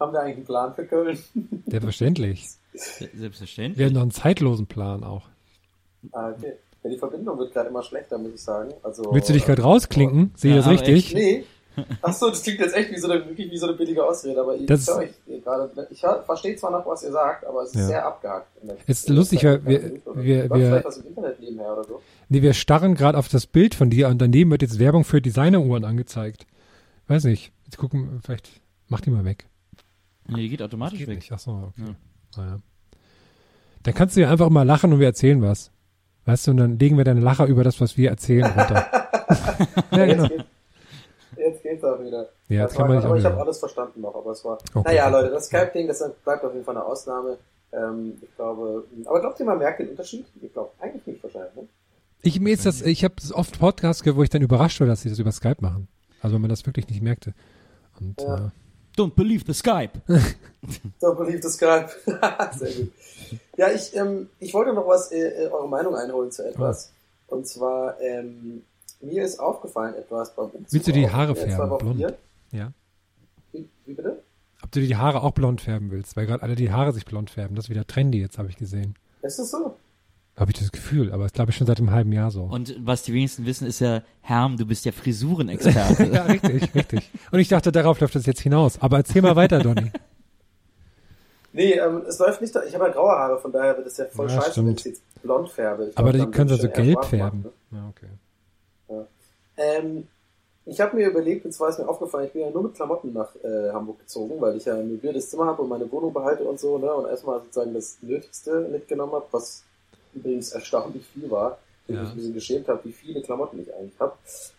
Haben wir eigentlich einen Plan für Köln? Selbstverständlich. Se- Selbstverständlich. Wir haben noch einen zeitlosen Plan auch. Ah, okay. Ja, die Verbindung wird gerade immer schlechter, muss ich sagen. Also, Willst du dich gerade rausklinken? Sehe ich Ja, das richtig? echt. Nee. Ach so, das klingt jetzt echt wie so eine, wirklich wie so eine billige Ausrede, aber ich Das- höre euch gerade, ich verstehe zwar noch, was ihr sagt, aber es ist Ja. sehr abgehakt. Es ist lustig, weil wir- wir- wir- vielleicht was im Internet nebenher oder so. Nee, wir starren gerade auf das Bild von dir und daneben wird jetzt Werbung für Designeruhren angezeigt. Weiß nicht. Jetzt gucken, vielleicht mach die mal weg. Nee, die geht automatisch Geht weg. nicht. Ach so, okay. Ja. Naja. Dann kannst du ja einfach mal lachen und wir erzählen was. Weißt du, und dann legen wir deine Lacher über das, was wir erzählen, runter. ja, genau. Jetzt, geht, jetzt geht's auch wieder. Ja, Das jetzt kann war man nicht aber ich habe alles verstanden noch, aber es war. Okay. Naja, Leute, das Skype-Ding, das bleibt auf jeden Fall eine Ausnahme. Ähm, ich glaube, aber glaubt ihr, man merkt den Unterschied? Ich glaube, eigentlich nicht wahrscheinlich, ne? Ich, mir ist das, ich habe oft Podcasts gehört, wo ich dann überrascht war, dass sie das über Skype machen. Also wenn man das wirklich nicht merkte. Und Ja. äh, Don't believe the Skype. Don't believe the Skype. Sehr gut. Ja, ich, ähm, ich wollte noch was, äh, äh, eure Meinung einholen zu etwas. Und zwar, ähm, mir ist aufgefallen etwas beim Umzug. Willst du die Haare zwei färben, Wochen blond? hier. ja. Wie, wie bitte? Ob du dir die Haare auch blond färben willst, weil gerade alle die Haare sich blond färben. Das ist wieder trendy jetzt, habe ich gesehen. Ist das so? Habe ich das Gefühl, aber das glaube ich schon seit einem halben Jahr so. Und was die wenigsten wissen, ist ja, Herm, du bist ja Frisurenexperte. ja, richtig, richtig. Und ich dachte, darauf läuft das jetzt hinaus. Aber erzähl mal weiter, Donny. Nee, ähm, es läuft nicht, da- ich habe ja graue Haare, von daher wird es ja voll Ja, scheiße, wenn stimmt. ich jetzt blond färbe. Ich Aber glaub, die dann können sie es so eher gelb schwarz machen, färben. ne? Ja, okay. Ähm, ich habe mir überlegt, und zwar ist mir aufgefallen, ich bin ja nur mit Klamotten nach äh, Hamburg gezogen, weil ich ja ein möbliertes Zimmer habe und meine Wohnung behalte und so, ne? Und erstmal sozusagen das Nötigste mitgenommen habe, was übrigens erstaunlich viel war, und Ja. ich mich ein bisschen geschämt habe, wie viele Klamotten ich eigentlich habe.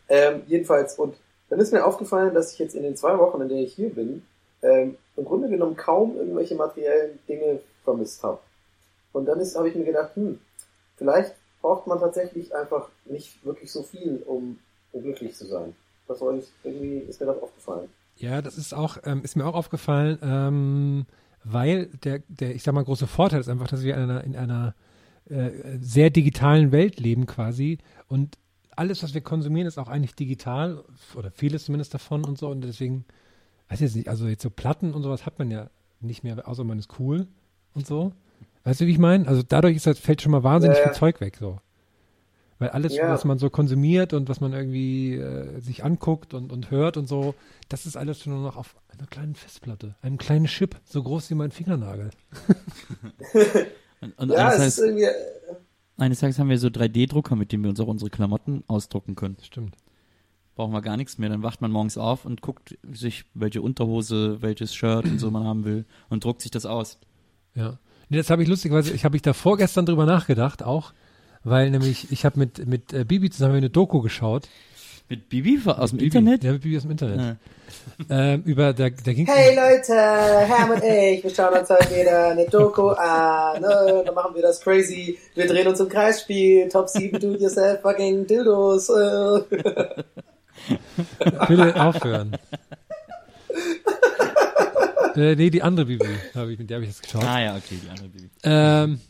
Ähm, jedenfalls, und dann ist mir aufgefallen, dass ich jetzt in den zwei Wochen, in denen ich hier bin, ähm, im Grunde genommen kaum irgendwelche materiellen Dinge vermisst habe. Und dann habe ich mir gedacht, hm, vielleicht braucht man tatsächlich einfach nicht wirklich so viel, um, um glücklich zu sein. Das wollte ich, irgendwie ist mir das aufgefallen. Ja, das ist auch, ähm, ist mir auch aufgefallen, ähm, weil der, der, ich sag mal, große Vorteil ist einfach, dass wir in einer, in einer äh, sehr digitalen Welt leben quasi und alles, was wir konsumieren, ist auch eigentlich digital oder vieles zumindest davon und so und deswegen, weiß ich jetzt nicht, also jetzt so Platten und sowas hat man ja nicht mehr, außer man ist cool und so. Weißt du, wie ich meine? Also dadurch ist das, fällt schon mal wahnsinnig Ja, ja. viel Zeug weg, so. Weil alles, Ja. was man so konsumiert und was man irgendwie äh, sich anguckt und, und hört und so, das ist alles schon nur noch auf einer kleinen Festplatte, einem kleinen Chip, so groß wie mein Fingernagel. Und, und Ja, eines, es ist Tages, irgendwie, äh, eines Tages haben wir so 3D-Drucker, mit denen wir uns auch unsere Klamotten ausdrucken können. Stimmt. Brauchen wir gar nichts mehr. Dann wacht man morgens auf und guckt sich, welche Unterhose, welches Shirt und so man haben will und druckt sich das aus. Ja. Nee, das habe ich lustigerweise, ich habe ich da vorgestern drüber nachgedacht auch, weil nämlich ich habe mit, mit äh, Bibi zusammen eine Doku geschaut. Mit Bibi aus dem Bibi, Internet? Ja, mit Bibi aus dem Internet. Ja. Ähm, über, da, da ging Hey Leute, Herm und ich, wir schauen uns heute wieder eine Doku an. Ne? Dann machen wir das crazy. Wir drehen uns im Kreisspiel. Top 7 do it yourself fucking Dildos. Äh. Bitte aufhören. äh, nee, die andere Bibi, hab ich, mit der habe ich das geschaut. Ah ja, okay, die andere Bibi. Ähm,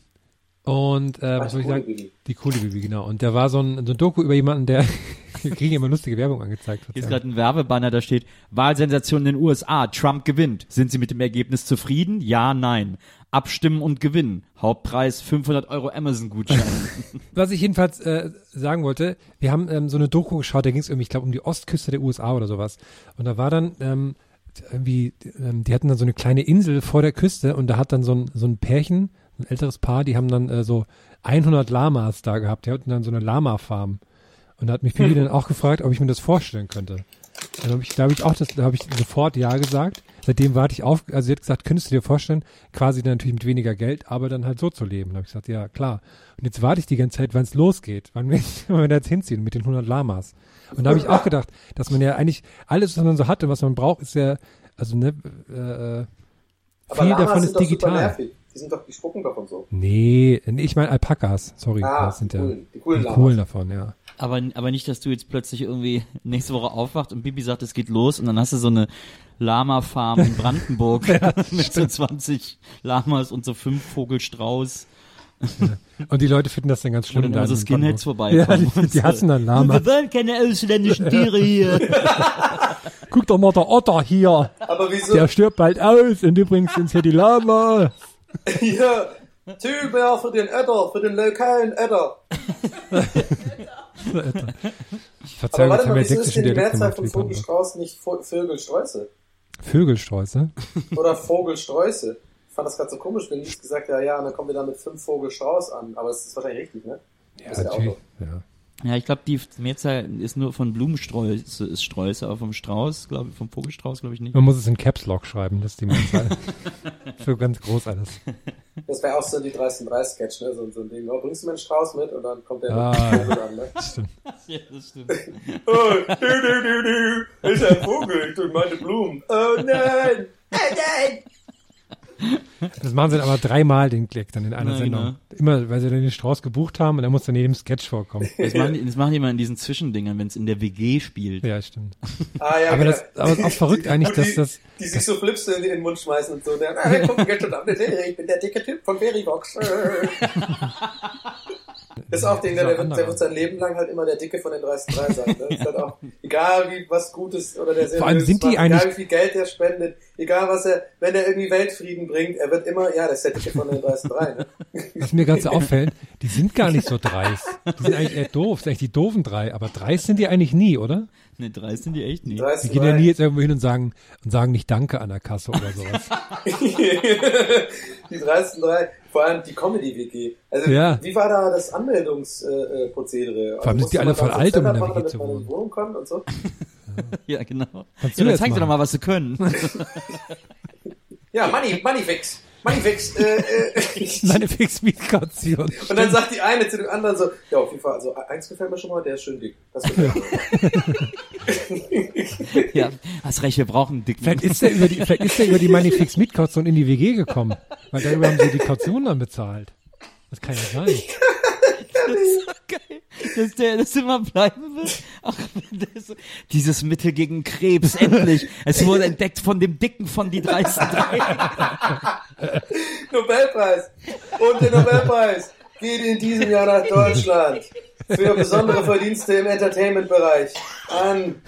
und äh, was soll ich sagen? Bibi. Die coole Bibi, genau. Und da war so ein, so ein Doku über jemanden, der wir kriegen immer lustige Werbung angezeigt. Hier ist gerade ein Werbebanner, da steht Wahlsensation in den USA. Trump gewinnt. Sind Sie mit dem Ergebnis zufrieden? Ja, nein. Abstimmen und gewinnen. Hauptpreis 500 Euro Amazon-Gutschein. Was ich jedenfalls äh, sagen wollte, wir haben ähm, so eine Doku geschaut, da ging es irgendwie, ich glaube, um die Ostküste der USA oder sowas. Und da war dann ähm, irgendwie, ähm, die hatten dann so eine kleine Insel vor der Küste und da hat dann so ein, so ein Pärchen, ein älteres Paar, die haben dann äh, so 100 Lamas da gehabt. Die hatten dann so eine Lama-Farm. Und da hat mich Bibi dann auch gefragt, ob ich mir das vorstellen könnte. Dann hab ich, da habe ich auch das, da habe ich sofort ja gesagt. Seitdem warte ich auf, also sie hat gesagt, könntest du dir vorstellen, quasi dann natürlich mit weniger Geld, aber dann halt so zu leben. Da habe ich gesagt, ja klar. Und jetzt warte ich die ganze Zeit, wann es losgeht, wann wir, wann wir da jetzt hinziehen mit den 100 Lamas. Und da habe ich auch gedacht, dass man ja eigentlich alles, was man so hat und was man braucht, ist ja, also ne, äh, äh, viel Lamas davon ist digital. Die sind doch, die spucken doch und so. Nee, nee, ich meine Alpakas, sorry. Ah, das sind die ja coolen- die coolen die Lamas. coolen davon, ja. aber, aber nicht, dass du jetzt plötzlich irgendwie nächste Woche aufwacht und Bibi sagt, es geht los und dann hast du so eine Lama-Farm in Brandenburg mit so 20 Lamas und so fünf Vogelstrauß. Und die Leute finden das dann ganz schlimm. Wo dann da immer so in Skinheads vorbeikommen. Ja, die, die hassen dann Lama. Wir wollen keine ausländischen Tiere hier. Guck doch mal, der Otter hier. Aber wieso? Der stirbt bald aus. Und übrigens sind hier die Lama. Ja, Tüber für den Ötter, für den lokalen Ötter. Verzeihung, Aber warte mal, wieso ist denn die Mehrzahl von. Vogelstrauß nicht Vo- Vögelsträuße? Vögelsträuße. Oder Vogelsträuße? Ich fand das gerade so komisch, wenn ich gesagt ja, ja, und dann kommen wir da mit fünf Vogelstrauß an. Aber es ist wahrscheinlich richtig, ne? Ja, natürlich. Ja. Ja, ich glaube, die Mehrzahl ist nur von Blumensträuße, ist Sträuße, aber vom Strauß, glaube ich, vom Vogelstrauß, glaube ich nicht. Man muss es in Caps Lock schreiben, das ist die Mehrzahl. so ganz groß alles. Das wäre auch so die 13-3-Sketch, ne? So, so ein Ding. Oh, bringst du mir einen Strauß mit? Und dann kommt der Ah. mit dem Vogel an, ne? Stimmt. Ja, das stimmt. Oh, du, du, du, du. Ist ein Vogel, ich tue meine Blumen. Oh nein! Nein, nein! Das machen sie dann aber dreimal den Klick dann in einer Ja, Sendung. genau. Immer, weil sie dann den Strauß gebucht haben und dann muss dann jedem Sketch vorkommen. Das machen, die, das machen die mal in diesen Zwischendingern, wenn es in der WG spielt. Ja, stimmt. Ah, ja, Aber genau. das, aber es ist auch verrückt eigentlich, dass die, das, Die sich so Flips in den Mund schmeißen und so. Der, ah, guck, ich bin der dicke Typ von Verivox. Das ist auch Ding, der, der, wird, der wird sein Leben lang halt immer der Dicke von den 30 sein. Ne? Ist halt auch, egal wie was Gutes oder der Vor allem sind die macht, egal eigentlich- wie viel Geld er spendet, egal was er, wenn er irgendwie Weltfrieden bringt, er wird immer, ja, das ist der Dicke von den 30 Ne? Was mir ganz so auffällt, die sind gar nicht so dreist. Die sind eigentlich eher doof. Das sind eigentlich die doofen drei. Aber dreist sind die eigentlich nie, oder? Ne, drei sind die echt nie. 30 Die gehen ja nie jetzt irgendwo hin und sagen, und sagen nicht Danke an der Kasse oder sowas. die 30 drei, vor allem die Comedy-WG. Also, Ja. wie war da das Anmeldungsprozedere? Äh? Vor allem sind die alle voll alt, um in der WG zu man in wohnen. die Wohnung kommt und so. Ja, genau. Kannst ja, dann jetzt zeig dir doch mal, was sie können. Ja, Money, Moneyfix. Moneyfix. Äh, äh. Meine Fix-Miet-Kaution. Und dann sagt die eine zu dem anderen so, ja, auf jeden Fall, also eins gefällt mir schon mal, der ist schön dick. Das gefällt mir. ja, hast recht, wir brauchen einen dicken. Vielleicht ist der über die, vielleicht ist der über die Moneyfix-Miet-Kaution in die WG gekommen. Weil darüber haben sie die Kaution dann bezahlt. Das kann ja sein. Das ist so geil, dass der das immer bleiben wird. Ach, so, dieses Mittel gegen Krebs, endlich. Es wurde entdeckt von dem Dicken von die 30 Nobelpreis. Und der Nobelpreis geht in diesem Jahr nach Deutschland für besondere Verdienste im Entertainment-Bereich an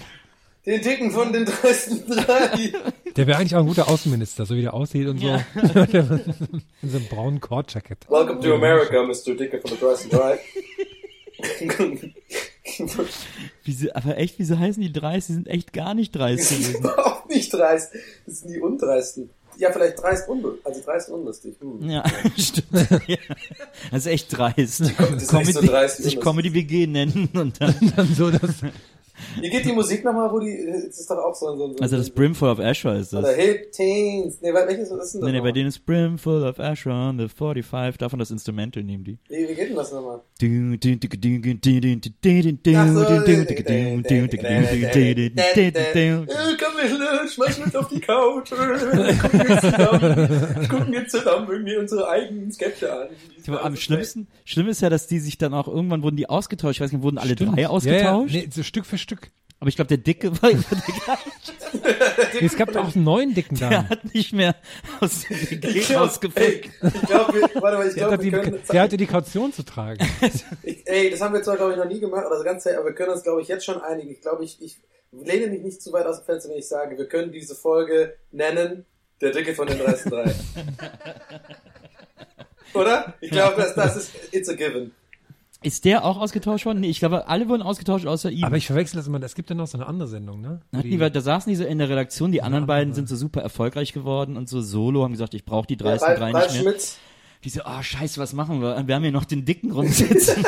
den Dicken von den dreisten drei. Der wäre eigentlich auch ein guter Außenminister, so wie der aussieht und so. in so einem braunen Cord-Jacket. Welcome to America, Mr. Dicke von den dreisten drei. Wieso, aber echt, wieso heißen die 30? Die sind echt gar nicht 30 Die sind überhaupt nicht dreist. Das sind die Undreisten. Ja, vielleicht dreist unlustig. Also dreist unlustig. Hm. Ja, stimmt. Ja. Das ist echt dreist. ist echt so Comedy, dreist, sich das- Comedy WG nennen und dann. Dann so das, Wie geht die Musik nochmal, wo die, das ist doch auch so ein, so so Also das Brimful of Asher ist Oder das. Hip Teens. Nee, welches ist denn das? Nee, nee, bei denen ist Brimful of Asher on the 45. Davon das Instrumental nehmen die. Wie, wie geht denn das nochmal? Äh, komm mit, schmeiß mit auf die Couch. Äh, Gucken jetzt zusammen, irgendwie unsere eigenen Sketche an. Am schlimmsten, schlimm ist ja, dass die sich dann auch irgendwann wurden die ausgetauscht. Ich weiß nicht, wurden alle drei Ja, ja, ausgetauscht? nee, so Stück für Stück. Aber ich glaube, der Dicke war immer der gleiche. Es gab auch einen neuen dicken Der da. hat nicht mehr aus dem WG rausgefunden. ich glaube, warte mal, ich Der, glaube, hat wir die, können, der hatte die Kaution zu tragen. ich, ey, das haben wir zwar, glaube ich, noch nie gemacht, oder so ganz, aber wir können uns, glaube ich, jetzt schon einigen. Ich glaube, ich, ich lehne mich nicht zu weit aus dem Fenster, wenn ich sage, wir können diese Folge nennen, der Dicke von den 30 drei. Oder? Ich glaube, das, das ist, it's a given. Ist der auch ausgetauscht worden? Nee, ich glaube, alle wurden ausgetauscht außer ihm. Aber ich verwechsel das immer. Es gibt ja noch so eine andere Sendung, ne? Na, die, da saßen die so in der Redaktion, die anderen beiden sind so super erfolgreich geworden und so solo haben gesagt, ich brauche die 30 Ralf, drei nicht mehr. Schmitz, Die so, ah scheiße, was machen wir? Wir haben hier noch den Dicken rumsitzen.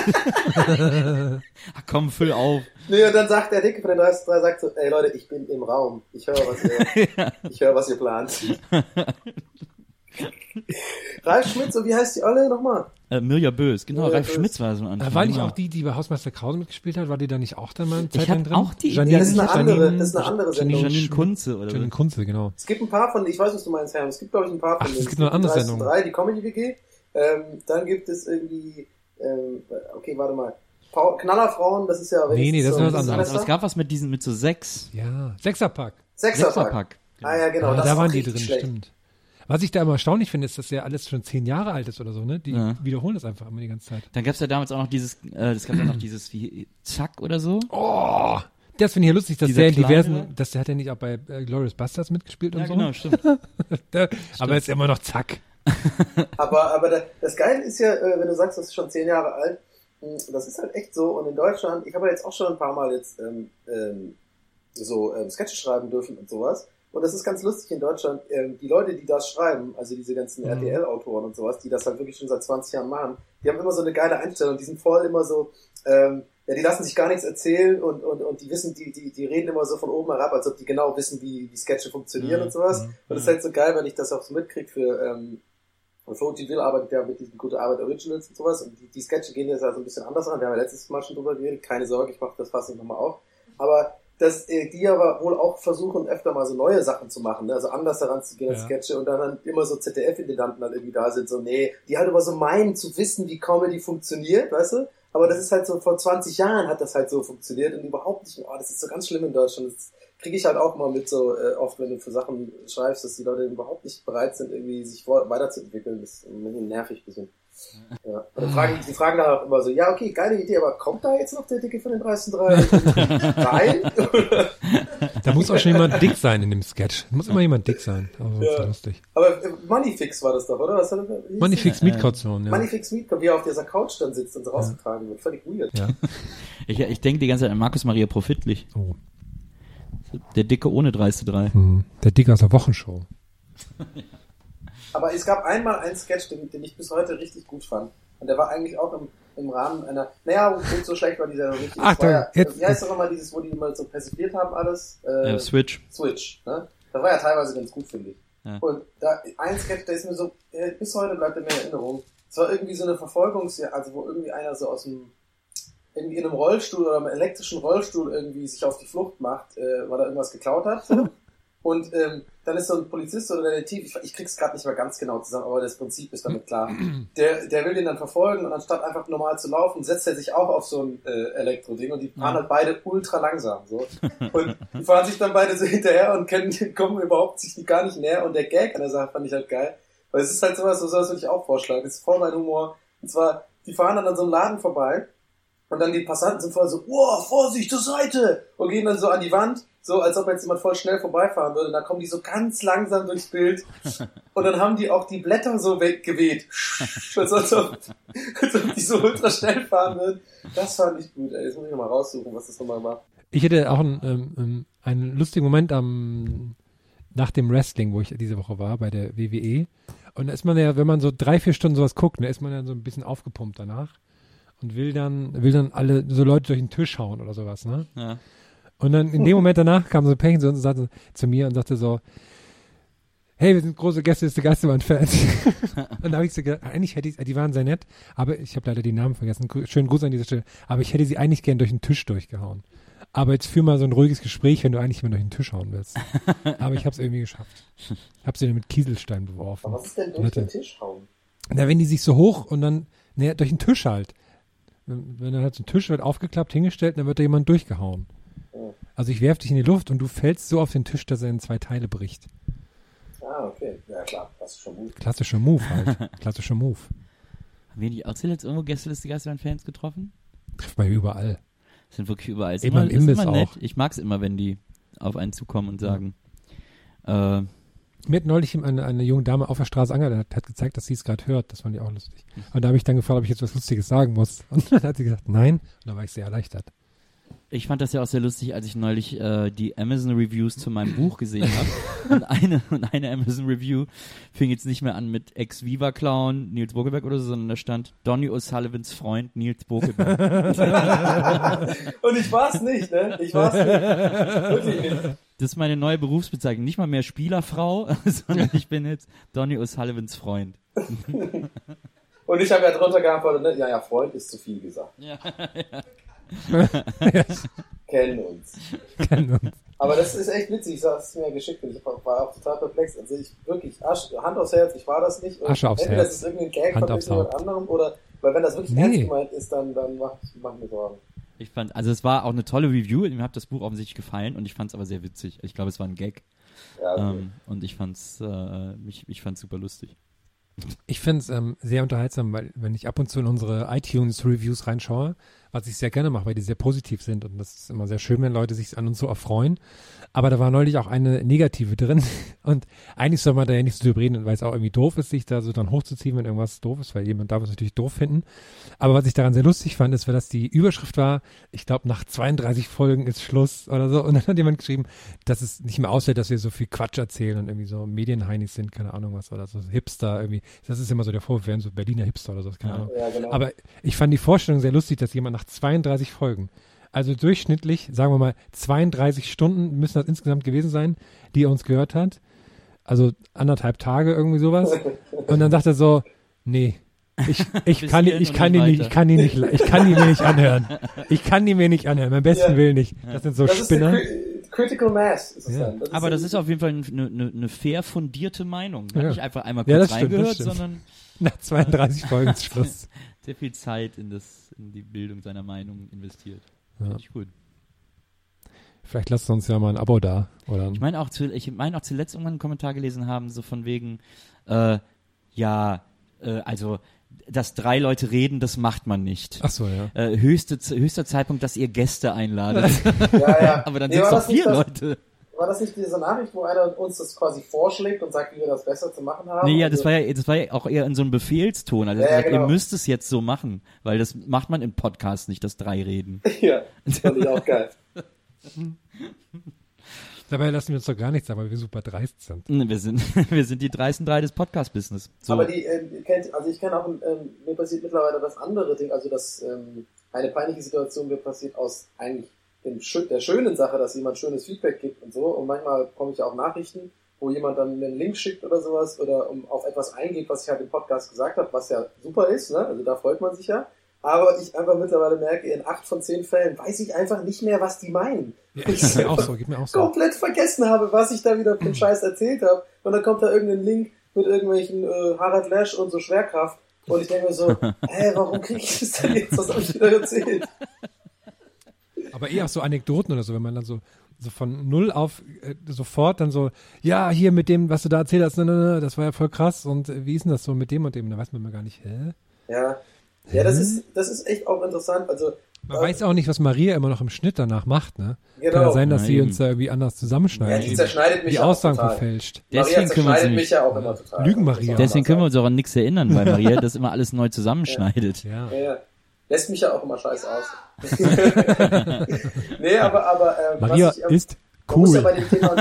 Ach komm, füll auf. Nee, und dann sagt der Dicke von den 30 drei, sagt so, ey Leute, ich bin im Raum. Ich höre, was ihr, ich höre, was ihr plant. Ralf Schmitz, und wie heißt die Olle nochmal? Äh, Mirja Bös, genau, Mirja Ralf Bös. Schmitz war so ein Äh, war nicht genau. auch die, die bei Hausmeister Krause mitgespielt hat? War die da nicht auch dann mal eine Ich Zeit lang drin? auch die Janine, das ist eine andere- Janine, das ist eine andere Janine, Sendung. Janine Kunze oder Janine. Kunze, genau. Es gibt ein paar von, ich weiß, was du meinst, Herr. Es gibt, glaube ich, ein paar von Ach, es gibt noch andere die 30 Sendung. Drei, die Comedy-WG. Ähm, dann gibt es irgendwie, ähm, okay, warte mal. Frau- Knallerfrauen, das ist ja... Nee, nee, das ist so- was anderes. Aber es gab was mit diesen, mit so sechs. Ja, Sechserpack. Sechserpack. Sechserpack. Ah ja, genau. Ja, das da ist waren die drin, schlecht. stimmt. Was ich da immer erstaunlich finde, ist, dass ja alles schon zehn Jahre alt ist oder so, ne? Die Ja. wiederholen das einfach immer die ganze Zeit. Dann gab's ja damals auch noch dieses, äh, das gab ja noch dieses wie Zack oder so. Oh, das finde ich ja lustig, dass Dieser der in diversen, da? dass der hat ja nicht auch bei äh, Glorious Bastards mitgespielt und Ja, so. genau, stimmt. Der, aber ist immer noch zack. Aber, aber da, das Geile ist ja, äh, wenn du sagst, das ist schon zehn Jahre alt, mh, das ist halt echt so. Und in Deutschland, ich habe ja jetzt auch schon ein paar Mal jetzt ähm, ähm, so ähm, Sketche schreiben dürfen und sowas. Und das ist ganz lustig in Deutschland. Ähm, die Leute, die das schreiben, also diese ganzen Mhm. RTL-Autoren und sowas, die das halt wirklich schon seit 20 Jahren machen, die haben immer so eine geile Einstellung. Die sind voll immer so, ähm, ja, die lassen sich gar nichts erzählen und, und, und die wissen, die, die, die reden immer so von oben herab, als ob die genau wissen, wie, wie Sketche funktionieren Mhm. und sowas. Mhm. Und das ist halt so geil, wenn ich das auch so mitkriege für, ähm, und Floaty Will arbeitet ja mit diesen Gute Arbeit Originals und sowas. Und die, die Sketche gehen jetzt also ein bisschen anders an. Wir haben ja letztes Mal schon drüber geredet. Keine Sorge, ich mache das fast nicht nochmal auf. Aber dass äh, die aber wohl auch versuchen, öfter mal so neue Sachen zu machen, ne? also anders heranzugehen als Ja. Sketche und dann, dann immer so ZDF-Intendanten dann irgendwie da sind, so, nee, die halt aber so meinen zu wissen, wie Comedy funktioniert, weißt du? Aber das ist halt so, vor 20 Jahren hat das halt so funktioniert und überhaupt nicht mehr, oh, das ist so ganz schlimm in Deutschland. Das kriege ich halt auch mal mit so äh, oft, wenn du für Sachen schreibst, dass die Leute überhaupt nicht bereit sind, irgendwie sich weiterzuentwickeln. Das ist ein bisschen nervig ein bisschen. Ja. Dann fragen, die fragen dann auch immer so, ja, okay, geile Idee, aber kommt da jetzt noch der Dicke von den dreisten drei rein? Da muss auch schon jemand dick sein in dem Sketch. Da muss immer jemand dick sein. Aber das ist ja lustig. aber äh, Moneyfix war das doch, oder? Was hat Moneyfix Mietkaution, der? ja. Moneyfix Meet, wie er auf dieser Couch dann sitzt und so rausgetragen wird. Völlig weird. ja. Ich, ich denke die ganze Zeit an Markus Maria Profitlich. Oh. Der Dicke ohne dreiste drei. Hm. Der Dick aus der Wochenshow. Aber es gab einmal einen Sketch, den, den ich bis heute richtig gut fand. Und der war eigentlich auch im, im Rahmen einer, naja, gut, so schlecht war dieser noch nicht. Ach, Es war da- ja, jetzt- wie heißt doch immer dieses, wo die immer so persifliert haben alles? Äh, Äh, Switch. Switch, ne? Das war ja teilweise ganz gut, finde ich. Ja. Und da, ein Sketch, der ist mir so, äh, bis heute bleibt er mir in Erinnerung. Es war irgendwie so eine Verfolgungsjagd, also wo irgendwie einer so aus dem, irgendwie in einem Rollstuhl oder einem elektrischen Rollstuhl irgendwie sich auf die Flucht macht, äh, weil er irgendwas geklaut hat. Und ähm, dann ist so ein Polizist oder Detektiv, ich, ich krieg's gerade nicht mehr ganz genau zusammen, aber das Prinzip ist damit klar. Der, der will den dann verfolgen und anstatt einfach normal zu laufen, setzt er sich auch auf so ein äh, Elektroding und die fahren halt beide ultra langsam. So. Und die fahren sich dann beide so hinterher und können, kommen überhaupt sich gar nicht näher. Und der Gag an der Sache fand ich halt geil. Weil es ist halt sowas, so sowas würde ich auch vorschlagen. Das ist voll mein Humor. Und zwar, die fahren dann an so einem Laden vorbei und dann die Passanten sind voll so, oh, Vorsicht zur Seite! Und gehen dann so an die Wand, so als ob jetzt jemand voll schnell vorbeifahren würde. Und dann kommen die so ganz langsam durchs Bild. Und dann haben die auch die Blätter so weggeweht. als, als, ob, als ob die so ultra schnell fahren würden. Das fand ich gut, ey. Jetzt muss ich nochmal raussuchen, was das nochmal macht. Ich hatte auch einen, ähm, ähm, einen lustigen Moment am, nach dem Wrestling, wo ich diese Woche war, bei der WWE. Und da ist man ja, wenn man so drei, vier Stunden sowas guckt, da ist man ja so ein bisschen aufgepumpt danach und will dann, will dann alle so Leute durch den Tisch hauen oder sowas, ne? Ja. Und dann in dem Moment danach kam so ein Pärchen zu uns und sagte zu mir und sagte so, hey, wir sind große Gäste des Geisterbahn-Fans. und da habe ich so gedacht, eigentlich hätte ich, die waren sehr nett, aber ich habe leider die Namen vergessen. Schönen Gruß an dieser Stelle. Aber ich hätte sie eigentlich gern durch den Tisch durchgehauen. Aber jetzt führ mal so ein ruhiges Gespräch, wenn du eigentlich immer durch den Tisch hauen willst. aber ich habe es irgendwie geschafft. Ich habe sie dann mit Kieselstein beworfen. Aber was ist denn durch hatte- den Tisch hauen? na, wenn die sich so hoch und dann, ne, durch den Tisch halt. Wenn, wenn dann halt so ein Tisch wird aufgeklappt, hingestellt, dann wird da jemand durchgehauen. Also ich werf dich in die Luft und du fällst so auf den Tisch, dass er in zwei Teile bricht. Ah, okay. Ja, klar. Das ist schon gut. Klassischer Move halt. Klassischer Move. Haben wir nicht auch zuletzt irgendwo Gästeliste Geisterbahn-Fans getroffen? Trifft man überall. Sind wirklich überall. Ist Immer im ist immer nett. auch. Ich mag's immer, wenn die auf einen zukommen und sagen, äh, Mir hat neulich eine, eine junge Dame auf der Straße angehalten, hat, hat gezeigt, dass sie es gerade hört. Das fand ich auch lustig. Und da habe ich dann gefragt, ob ich jetzt was Lustiges sagen muss. Und dann hat sie gesagt, nein. Und da war ich sehr erleichtert. Ich fand das ja auch sehr lustig, als ich neulich äh, die Amazon Reviews zu meinem Buch gesehen habe. und eine und eine Amazon Review fing jetzt nicht mehr an mit Ex-Viva Clown Nils Bokelberg oder so, sondern da stand Donny O'Sullivans Freund Nils Bokelberg. Und ich war's nicht, ne? Ich war's nicht. Wirklich nicht. das ist meine neue Berufsbezeichnung. Nicht mal mehr Spielerfrau, sondern ich bin jetzt Donny O'Sullivans Freund. Und ich habe ja drunter geantwortet, ne? Ja, ja, Freund ist zu viel gesagt. Ja, Kennen uns. Kennen uns. Aber das ist echt witzig, ich hab's mir ja geschickt und ich war auch total perplex. Also ich wirklich, Asch, Hand aufs Herz, ich war das nicht. Und Asche aufs entweder Herz. das ist irgendein Gag Hand von Haupt. anderem oder, weil wenn das wirklich Nee. ernst gemeint ist, dann, dann macht mach mir Sorgen. Ich fand, also es war auch eine tolle Review. Mir hat das Buch offensichtlich gefallen und ich fand es aber sehr witzig. Ich glaube, es war ein Gag. Ja, okay. Ähm, und ich fand's, äh, mich, ich fand's super lustig. Ich finde es ähm, sehr unterhaltsam, weil wenn ich ab und zu in unsere iTunes-Reviews reinschaue, was ich sehr gerne mache, weil die sehr positiv sind und das ist immer sehr schön, wenn Leute sich an uns so erfreuen. Aber da war neulich auch eine negative drin und eigentlich soll man da ja nicht so drüber reden, weil es auch irgendwie doof ist, sich da so dann hochzuziehen, wenn irgendwas doof ist, weil jemand darf es natürlich doof finden. Aber was ich daran sehr lustig fand, ist, weil das die Überschrift war, ich glaube nach 32 Folgen ist Schluss oder so und dann hat jemand geschrieben, dass es nicht mehr aussieht, dass wir so viel Quatsch erzählen und irgendwie so Medienheinis sind, keine Ahnung was oder so Hipster irgendwie. Das ist immer so der Vorwurf, wir wären so Berliner Hipster oder so, keine Ahnung. ja, genau. Aber ich fand die Vorstellung sehr lustig, dass jemand nach 32 Folgen, also durchschnittlich, sagen wir mal, 32 Stunden müssen das insgesamt gewesen sein, die er uns gehört hat. Also anderthalb Tage irgendwie sowas. Und dann sagt er so, nee, ich, ich kann, ich und kann die nicht ich kann die nicht, ich kann die mir nicht anhören. Ich kann die mir nicht anhören, beim besten Ja. Willen nicht. Das sind so das Spinner. Cri Critical Mass. Ist es Ja. dann. Aber das ja- ist auf jeden Fall eine, eine, eine fair fundierte Meinung. Ja. Nicht einfach einmal Ja, kurz das das reingehört, sondern Nach 32 Folgen Schluss. sehr viel Zeit in, das, in die Bildung seiner Meinung investiert. Ja. Finde ich gut. Vielleicht lasst uns ja mal ein Abo da. Oder Ich meine auch, zu, ich meine auch zuletzt irgendwann einen Kommentar gelesen haben, so von wegen, äh, ja, äh, also dass drei Leute reden, das macht man nicht. Ach so, ja. Äh, höchste, höchster Zeitpunkt, dass ihr Gäste einladet. Ja, ja. Aber dann Nee, sind es doch vier das- Leute. War das nicht diese Nachricht, wo einer uns das quasi vorschlägt und sagt, wie wir das besser zu machen haben? Nee, ja, Also- das war ja, das war ja auch eher in so einem Befehlston. Also Ja, ja, gesagt, genau. ihr müsst es jetzt so machen, weil das macht man im Podcast nicht, dass drei reden. Ja, das fand ich auch geil. Dabei lassen wir uns doch gar nichts, aber wir super dreist sind. Wir sind, wir sind die dreisten drei des Podcast-Business. So. Aber die, ihr kennt, also ich kenne auch, ähm, mir passiert mittlerweile das andere Ding, also dass ähm, eine peinliche Situation mir passiert aus eigentlich schö- der schönen Sache, dass jemand schönes Feedback gibt und so. Und manchmal komme ich ja auch Nachrichten, wo jemand dann mir einen Link schickt oder sowas oder um auf etwas eingeht, was ich halt im Podcast gesagt habe, was ja super ist, ne? Also da freut man sich ja. Aber ich einfach mittlerweile merke, in acht von zehn Fällen weiß ich einfach nicht mehr, was die meinen. Ja, Ich mir auch so, geht mir auch so. komplett vergessen habe, was ich da wieder für einen Scheiß erzählt habe. Und dann kommt da irgendein Link mit irgendwelchen äh, Harald Lesch und so Schwerkraft. Und ich denke mir so, hä, warum kriege ich das denn jetzt? Was habe ich wieder erzählt? Aber eher auch so Anekdoten oder so, wenn man dann so, so von null auf äh, sofort dann so, ja, hier mit dem, was du da erzählt hast, ne, ne, ne, das war ja voll krass und äh, wie ist denn das so mit dem und dem? Da weiß man immer gar nicht, hä? Ja, ja das, ist, das ist echt auch interessant. Also, Man weiß auch nicht, was Maria immer noch im Schnitt danach macht, ne? Genau. Kann ja sein, dass Na sie uns da irgendwie anders ja, zusammenschneidet. die zerschneidet mich die ja auch Aussagen total. verfälscht. Maria Deswegen können wir zerschneidet mich ja auch immer total. Lügen, Maria. deswegen können wir uns auch an nichts erinnern, weil Maria das immer alles neu zusammenschneidet. Ja. Ja, ja. Lässt mich ja auch immer scheiße aus. nee, aber, aber äh, Maria was ich, ähm, ist Man muss ja cool. bei dem Thema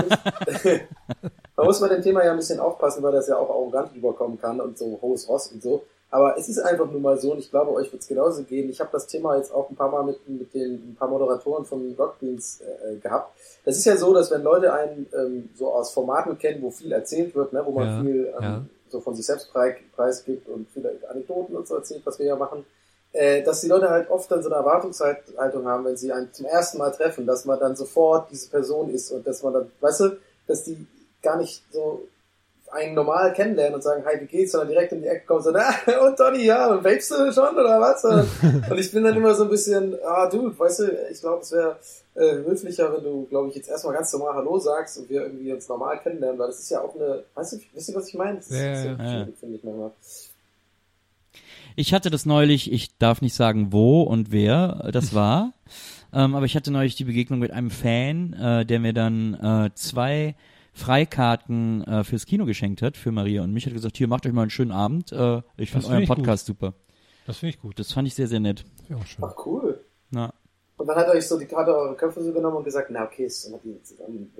bisschen, man muss bei dem Thema ja ein bisschen aufpassen, weil das ja auch arrogant rüberkommen kann und so hohes Ross und so. Aber es ist einfach nur mal so und ich glaube, euch wird es genauso gehen. Ich habe das Thema jetzt auch ein paar Mal mit, mit den ein paar Moderatoren von Rockbeans äh, gehabt. Es ist ja so, dass wenn Leute einen ähm, so aus Formaten kennen, wo viel erzählt wird, ne, wo man Ja, viel ähm, ja. so von sich selbst preis, preisgibt und viele Anekdoten und so erzählt, was wir ja machen, äh, dass die Leute halt oft dann so eine Erwartungshaltung haben, wenn sie einen zum ersten Mal treffen, dass man dann sofort diese Person ist und dass man dann, weißt du, dass die gar nicht so einen normal kennenlernen und sagen, hi, wie geht's, sondern direkt in die Ecke kommen und sagen, ah, und Donny, ja, und vapest du schon oder was? und ich bin dann immer so ein bisschen, ah, dude, weißt du, ich glaube, es wäre äh, höflicher, wenn du, glaube ich, jetzt erstmal ganz normal Hallo sagst und wir irgendwie uns normal kennenlernen, weil das ist ja auch eine, weißt du, wisst ihr, was ich meine? Das ist, Ja, ist ja, ja, finde ich manchmal. Ich hatte das neulich, ich darf nicht sagen wo und wer das war, ähm, aber ich hatte neulich die Begegnung mit einem Fan, äh, der mir dann äh, zwei Freikarten äh, fürs Kino geschenkt hat, für Maria und mich, hat gesagt, hier, macht euch mal einen schönen Abend, äh, ich finde euren find Podcast super. Das finde ich gut. Das fand ich sehr, sehr nett. Auch schön. Ach, cool. Na, Und dann hat er euch so die Karte eure Köpfe so genommen und gesagt, na okay, ist hat die zusammen.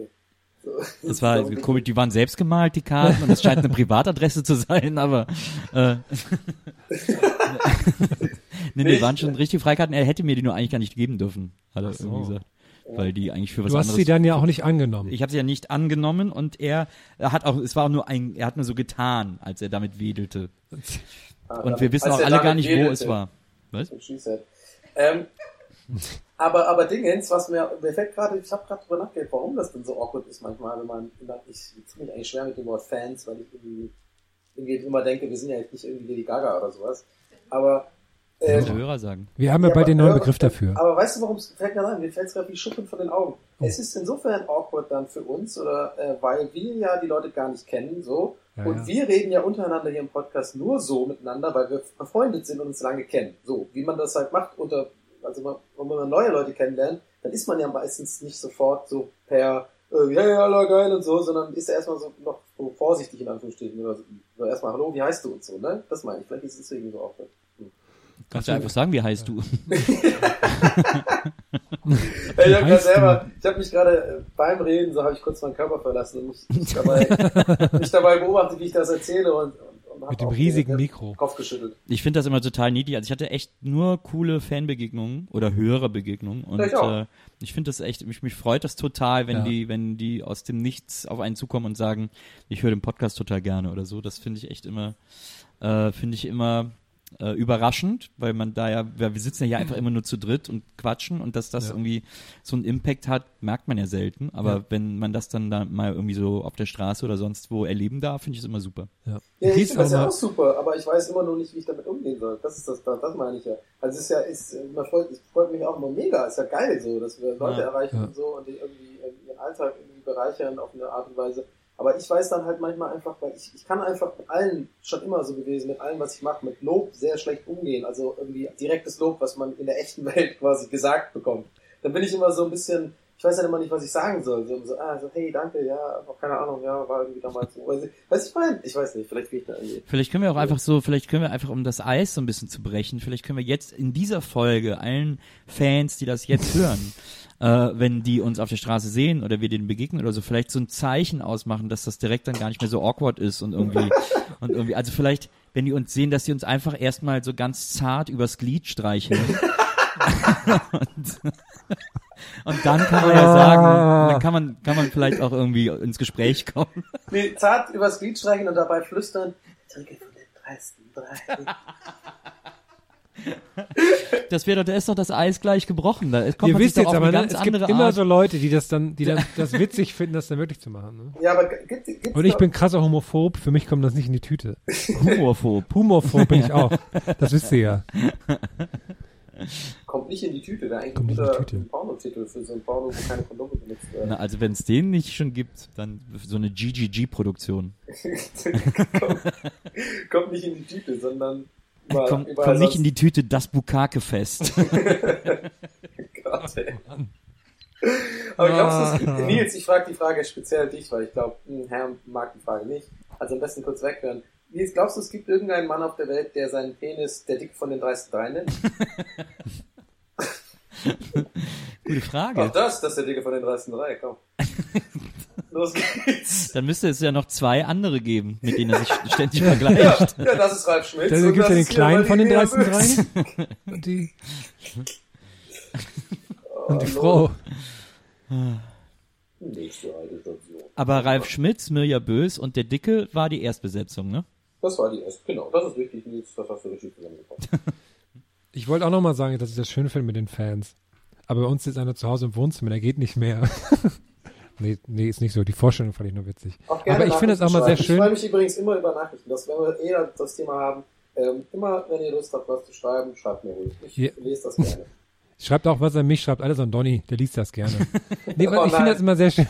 Das war komisch, die waren selbst gemalt, die Karten, und es scheint eine Privatadresse zu sein, aber äh, nee, nee, waren schon richtige Freikarten. Er hätte mir die nur eigentlich gar nicht geben dürfen, hat er so. irgendwie gesagt. Weil die eigentlich für was Du hast anderes sie dann ja auch nicht angenommen. Ich habe sie ja nicht angenommen und er, er hat auch, es war auch nur ein, er hat nur so getan, als er damit wedelte. Und wir wissen auch alle gar nicht, wo wedelte. es war. Was? Ähm, aber, aber Dingens, was mir, mir fällt gerade, ich habe gerade drüber nachgedacht, warum das denn so awkward ist manchmal, wenn man, ich, ich tue mich eigentlich schwer mit dem Wort Fans, weil ich irgendwie, irgendwie immer denke, wir sind ja jetzt nicht irgendwie Lady Gaga oder sowas. Aber, ähm, Muss der Hörer sagen. Wir haben ja, Ja, bald den neuen Begriff dafür. Aber weißt du, warum es fällt mir an? Mir fällt es gerade wie Schuppen von den Augen. Es ist insofern awkward dann für uns, oder äh, weil wir ja die Leute gar nicht kennen, so. Ja, und ja. wir reden ja untereinander hier im Podcast nur so miteinander, weil wir befreundet sind und uns lange kennen. So, wie man das halt macht unter, also man, wenn man neue Leute kennenlernt, dann ist man ja meistens nicht sofort so per äh, ja, ja, ja, geil und so, sondern ist ja erstmal so noch so vorsichtig in Anführungsstrichen. Oder so, so erstmal, hallo, wie heißt du und so, ne? Das meine ich. Vielleicht ist es deswegen so awkward. Kannst du einfach sagen, wie heißt du? Ey, ich habe selber, ich habe mich gerade äh, beim Reden, so habe ich kurz meinen Körper verlassen und mich, mich, dabei, mich dabei beobachtet, wie ich das erzähle und, Mit dem riesigen Mikro. Kopf geschüttelt. Ich finde das immer total niedlich. Also ich hatte echt nur coole Fanbegegnungen oder höhere Begegnungen und ich äh, ich finde das echt, mich, mich freut das total, wenn Ja. die, wenn die aus dem Nichts auf einen zukommen und sagen, ich höre den Podcast total gerne oder so. Das finde ich echt immer, äh, finde ich immer äh, überraschend, weil man da ja, wir wir sitzen ja hier einfach immer nur zu dritt und quatschen und dass das Ja. irgendwie so einen Impact hat, merkt man ja selten. Aber Ja. wenn man das dann da mal irgendwie so auf der Straße oder sonst wo erleben darf, finde ich es immer super. Ja. Ja, ich finde das ja auch super, aber ich weiß immer noch nicht, wie ich damit umgehen soll. Das ist das, das, das meine ich ja. Also es ist ja, ist, man freut, es freut mich auch immer mega, ist ja geil so, dass wir Leute Ja. erreichen Ja. und so und die irgendwie ihren Alltag irgendwie bereichern auf eine Art und Weise. Aber ich weiß dann halt manchmal einfach, weil ich, ich kann einfach mit allen, schon immer so gewesen, mit allem, was ich mache, mit Lob sehr schlecht umgehen. Also irgendwie direktes Lob, was man in der echten Welt quasi gesagt bekommt. Dann bin ich immer so ein bisschen, ich weiß dann immer nicht, was ich sagen soll. So, so ah, so hey, danke, ja, keine Ahnung, ja, war irgendwie damals so. Weiß ich, weiß ich mein? Ich weiß nicht, vielleicht gehe ich da irgendwie. Vielleicht können wir auch einfach so, vielleicht können wir einfach, um das Eis so ein bisschen zu brechen, vielleicht können wir jetzt in dieser Folge allen Fans, die das jetzt hören, äh, wenn die uns auf der Straße sehen oder wir denen begegnen oder so, vielleicht so ein Zeichen ausmachen, dass das direkt dann gar nicht mehr so awkward ist und irgendwie, und irgendwie, also vielleicht, wenn die uns sehen, dass die uns einfach erstmal so ganz zart übers Glied streicheln. und, und dann kann man ja sagen, dann kann man, kann man vielleicht auch irgendwie ins Gespräch kommen. Nee, zart übers Glied streichen und dabei flüstern, trinke von den dreisten drei. Das wäre doch, da ist doch das Eis gleich gebrochen. Da kommt Ihr wisst doch jetzt auf aber, eine ne, ganz es gibt andere immer Art. so Leute, die das dann, die dann das witzig finden, das dann wirklich zu machen. Ne? Ja, aber gibt, gibt's Und ich bin krasser Homophob, für mich kommt das nicht in die Tüte. Humorphob. Humorphob bin ich auch. Das wisst ihr ja. kommt nicht in die Tüte, wäre eigentlich Kommt ein nicht in die guter Tüte. Pornotitel für so ein Porno, wo keine Kondome benutzt werden. Na, also wenn es den nicht schon gibt, dann so eine GGG-Produktion. kommt, kommt nicht in die Tüte, sondern über, Komm, komm nicht in die Tüte, das Bukake-Fest. Gott, ey. Aber glaubst du, es- Nils, ich frage die Frage speziell dich, weil ich glaube, Herr mag die Frage nicht. Also am besten kurz weghören. Nils, glaubst du, es gibt irgendeinen Mann auf der Welt, der seinen Penis der Dicke von den 33 nennt? Gute Auch Frage. das, das ist der Dicke von den 33, komm. Los geht's. Dann müsste es ja noch zwei andere geben, mit denen er sich ständig Ja, vergleicht. ja, das ist Ralf Schmitz. Dann und gibt's ja das den ist Kleinen von den Maria 13 Bös. dreien. Und die, Oh, und die Frau. Nächste alte Station. Aber Ralf Schmitz, Mirja Bös und der Dicke war die Erstbesetzung, ne? Das war die erste, genau. Das ist richtig, Nils, das hast du richtig zusammengefasst. Ich wollte auch nochmal sagen, dass ich das schön finde mit den Fans. Aber bei uns ist einer zu Hause im Wohnzimmer, der geht nicht mehr. nee, nee, ist nicht so. Die Vorstellung fand ich nur witzig. Aber ich finde es auch mal sehr schreiben. Ich freue schön. mich übrigens immer über Nachrichten. Das, wenn wir eh das Thema haben, ähm, immer, wenn ihr Lust habt, was zu schreiben, schreibt mir ruhig. Ich Ja. lese das gerne. Schreibt auch, was er mich schreibt. Alles an Donny, der liest das gerne. Nee, Oh ich finde das immer sehr schön.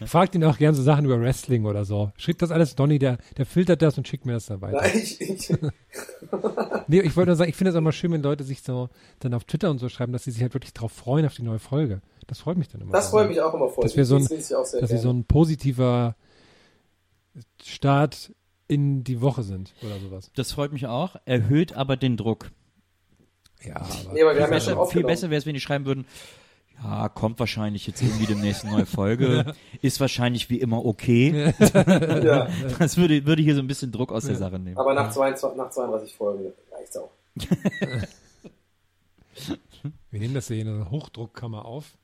Fragt ihn auch gerne so Sachen über Wrestling oder so. Schickt das alles Donny, der, der filtert das und schickt mir das dann weiter. Nein, ich, ich, Nee, ich wollte nur sagen, ich finde es auch mal schön, wenn Leute sich so dann auf Twitter und so schreiben, dass sie sich halt wirklich drauf freuen auf die neue Folge. Das freut mich dann immer. das freut mich auch immer voll. Dass wir so ein- das lese ich auch sehr dass wir gerne. so ein positiver Start in die Woche sind oder sowas. Das freut mich auch, erhöht aber den Druck. Ja, aber nee, aber wir haben ja Besser, schon viel besser wäre es, wenn die schreiben würden, ja, kommt wahrscheinlich jetzt irgendwie demnächst eine neue Folge, ist wahrscheinlich wie immer okay. Ja, Das würde, würde hier so ein bisschen Druck aus der Sache nehmen. aber nach, 22, nach 32 Folgen reicht's auch. wir nehmen das hier in einer Hochdruckkammer auf.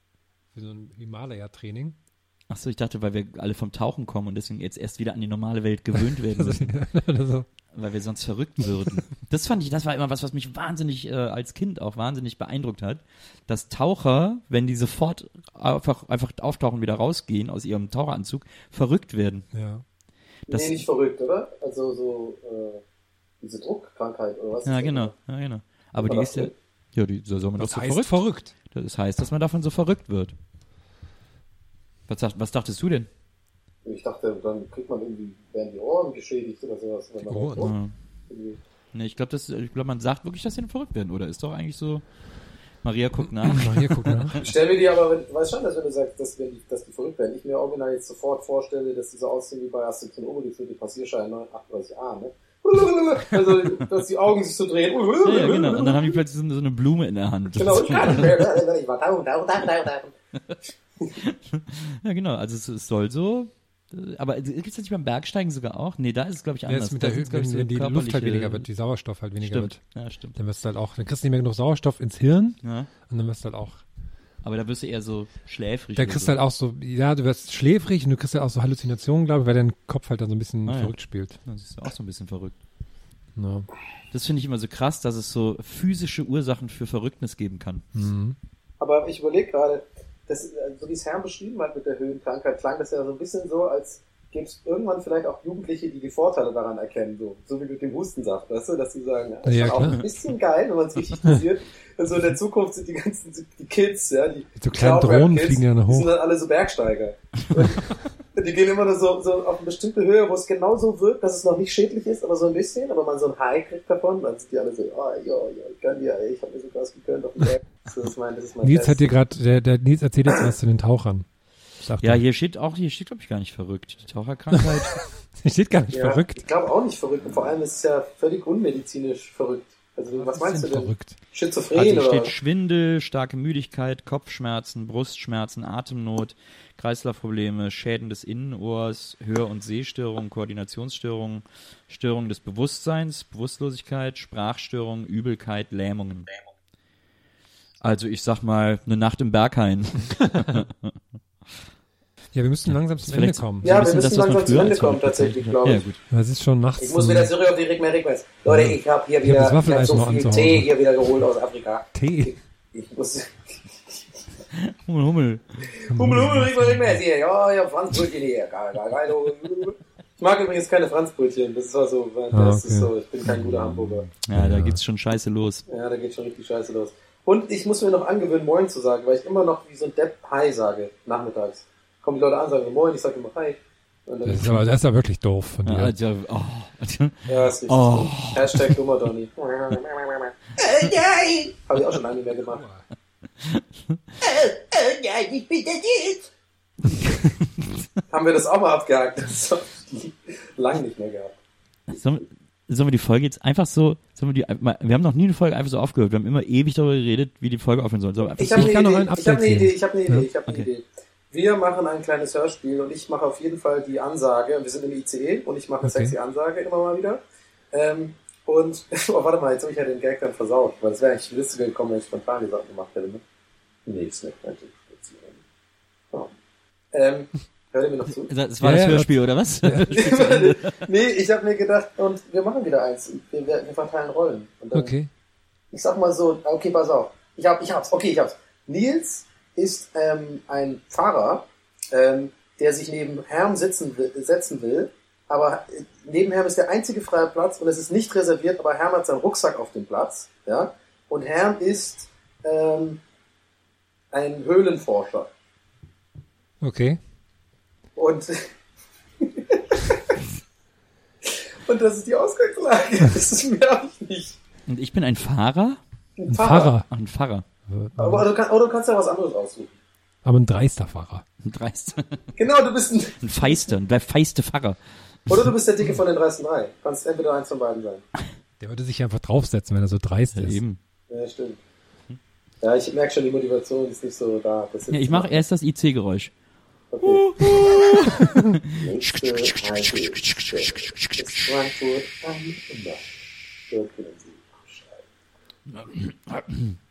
Für so ein Himalaya-Training. Achso, ich dachte, weil wir alle vom Tauchen kommen und deswegen jetzt erst wieder an die normale Welt gewöhnt werden müssen, Oder so. Weil wir sonst verrückt würden. Das fand ich, das war immer was, was mich wahnsinnig äh, als Kind auch wahnsinnig beeindruckt hat, dass Taucher, wenn die sofort einfach, einfach auftauchen, wieder rausgehen aus ihrem Taucheranzug, verrückt werden. Ja. Das- nee, nicht verrückt, oder? Also so äh, diese Druckkrankheit oder was? Ja, genau, ja, genau. Aber die ist ja, ja, die, so soll man Das doch so heißt verrückt. verrückt. Das heißt, dass man davon so verrückt wird. Was, was dachtest du denn? Ich dachte, dann kriegt man irgendwie, werden die Ohren geschädigt oder sowas. Wenn man Ohren? Druck Ja. irgendwie- Nee, ich glaube, ich glaube, man sagt wirklich, dass sie dann verrückt werden, oder? Ist doch eigentlich so. Maria guckt nach. Mal hier gucken nach. Ich stelle mir die aber, wenn- du weißt schon, dass wenn du sagst, dass, wenn die, dass die verrückt werden, ich mir original jetzt sofort vorstelle, dass die so aussehen wie bei Asterix und Obelix für die Passierscheine 38a, ne? Also, dass die Augen sich so drehen. Ja, ja, genau. Und dann haben die plötzlich so, so eine Blume in der Hand. Genau, ich. Ich. Ja, genau. Also es, es soll so. Aber gibt es das nicht beim Bergsteigen sogar auch? Nee, da ist es, glaube ich, Ja, anders. ist mit Da der Höhe, ich, so wenn die Luft halt weniger wird, die Sauerstoff halt weniger Stimmt. wird. Ja, stimmt. Dann wirst du halt auch, dann kriegst du nicht mehr genug Sauerstoff ins Hirn Ja. und dann wirst du halt auch, Aber da wirst du eher so schläfrig. da kriegst so. du halt auch so, ja, du wirst schläfrig und du kriegst halt auch so Halluzinationen, glaube ich, weil dein Kopf halt dann so ein bisschen Ah, ja. verrückt spielt. Das ist auch so ein bisschen verrückt. Ja. Das finde ich immer so krass, dass es so physische Ursachen für Verrücktnis geben kann. Mhm. Aber ich überlege gerade, das, äh, so wie es Herr beschrieben hat mit der Höhenkrankheit, klang das ja so ein bisschen so, als gäbe es irgendwann vielleicht auch Jugendliche, die die Vorteile daran erkennen, so, so wie mit dem Hustensaft, weißt du, dass sie sagen, ja, das Ja, ist auch ein bisschen geil, wenn man es richtig passiert. Also in der Zukunft sind die ganzen die Kids, ja, die Mit so kleinen Drohnen fliegen die dann Die hoch. sind dann alle so Bergsteiger. Die gehen immer nur so, so auf eine bestimmte Höhe, wo es genau so wirkt, dass es noch nicht schädlich ist, aber so ein bisschen, aber man so ein High kriegt davon, dann sind die alle so, ah, ja, ja, ich kann dir, ich habe mir so krass gegönnt auf dem Berg. So, das ist mein, das ist mein Nils Test. hat dir gerade, der, der Nils erzählt jetzt was zu den Tauchern. Sagt Ja, er. hier steht auch, hier steht, glaube ich, gar nicht verrückt. Die Taucherkrankheit. Hier steht gar nicht ja, verrückt. Ich glaube auch nicht verrückt. Und vor allem ist es ja völlig unmedizinisch verrückt. Also, was, ist meinst du denn verrückt? Schizophren Also oder? steht Schwindel, starke Müdigkeit, Kopfschmerzen, Brustschmerzen, Atemnot, Kreislaufprobleme, Schäden des Innenohrs, Hör- und Sehstörungen, Koordinationsstörungen, Störungen des Bewusstseins, Bewusstlosigkeit, Sprachstörungen, Übelkeit, Lähmungen. Also ich sag mal, eine Nacht im Berghain. Ja, wir müssen langsam zum Ende kommen. Ja, wir müssen man langsam zum Ende kommen, tatsächlich, glaube ich. Ja, gut. Es ist schon nachts. Ich muss wieder zurück auf die Rick Request. Leute, ich habe hier Ich hab wieder das ich hab so viel. Tee hier wieder geholt aus Afrika. Tee. Ich muss. Hummel, Hummel. Hummel, Hummel, Rick Request hier. Ja, ja, Franzbrötchen hier. Geil, geil, geil. Ich mag übrigens keine Franzbrötchen. Das war so, das Ah, ist so, ich bin kein guter Hamburger. Ja, da geht's schon scheiße los. Ja, da geht schon richtig scheiße los. Und ich muss mir noch angewöhnen, Moin zu sagen, weil ich immer noch wie so ein Depp Hi sage, nachmittags. Kommen die Leute an, sagen Moin, ich sage immer Hi. Und dann, Das ist aber, das ist aber wirklich doof von Ja, dir. also, oh. ja, ist richtig. Oh. Hashtag dummer Donny. Äh, nein! Habe ich auch schon lange nicht mehr gemacht. nein, ich bin der Nils. Haben wir das auch mal abgehakt? Das hab ich lang nicht mehr gehabt. Sollen, sollen wir die Folge jetzt einfach so, sollen wir die, wir haben noch nie eine Folge einfach so aufgehört. Wir haben immer ewig darüber geredet, wie die Folge aufhören soll. Einfach Ich habe eine kann noch Idee, ein ich habe Update eine Idee, ich habe eine Idee, Ja, ich habe eine okay. Idee. Wir machen ein kleines Hörspiel und ich mache auf jeden Fall die Ansage. Wir sind im ICE und ich mache eine Okay. sexy Ansage immer mal wieder. Ähm, und, oh, warte mal, jetzt habe ich ja den Gag dann versaut, weil das wäre eigentlich lustiger gekommen, wenn ich spontan die Sachen gemacht hätte, ne? Nee, ist nicht eigentlich. Oh. Ähm, hört ihr mir noch zu? Das war Ja, das ja, Hörspiel, oder was? nee, ich habe mir gedacht, und wir machen wieder eins. Wir, wir, wir verteilen Rollen. Und dann, Okay. Ich sag mal so, okay, pass auf. Ich hab, ich hab's, okay, ich hab's. Nils ist ähm, ein Fahrer, ähm, der sich neben Herrn sitzen will, setzen will, aber äh, neben Herrn ist der einzige freie Platz und es ist nicht reserviert, aber Herrn hat seinen Rucksack auf dem Platz, ja. Und Herrn ist ähm, ein Höhlenforscher. Okay. Und und das ist die Ausgangslage. Das ist mehr hab ich nicht. Und ich bin ein Fahrer? Ein Ein Pfarrer. Ach, ein Pfarrer. Aber du, kann, oder du kannst ja was anderes aussuchen. Aber ein dreister Fahrer. Ein Dreist. Genau, du bist ein, Ein Feister, ein feiste Pfarrer. Oder du bist der Dicke von den dreisten drei. Kannst entweder eins von beiden sein. Der würde sich einfach draufsetzen, wenn er so dreist Ja, ist. eben. Ja, stimmt. Ja, ich merke schon, die Motivation ist nicht so da. Das Ja, ich mache erst das IC-Geräusch. Okay. Nächste Haltestelle ist Frankfurt am. Dort können Sie aussteigen.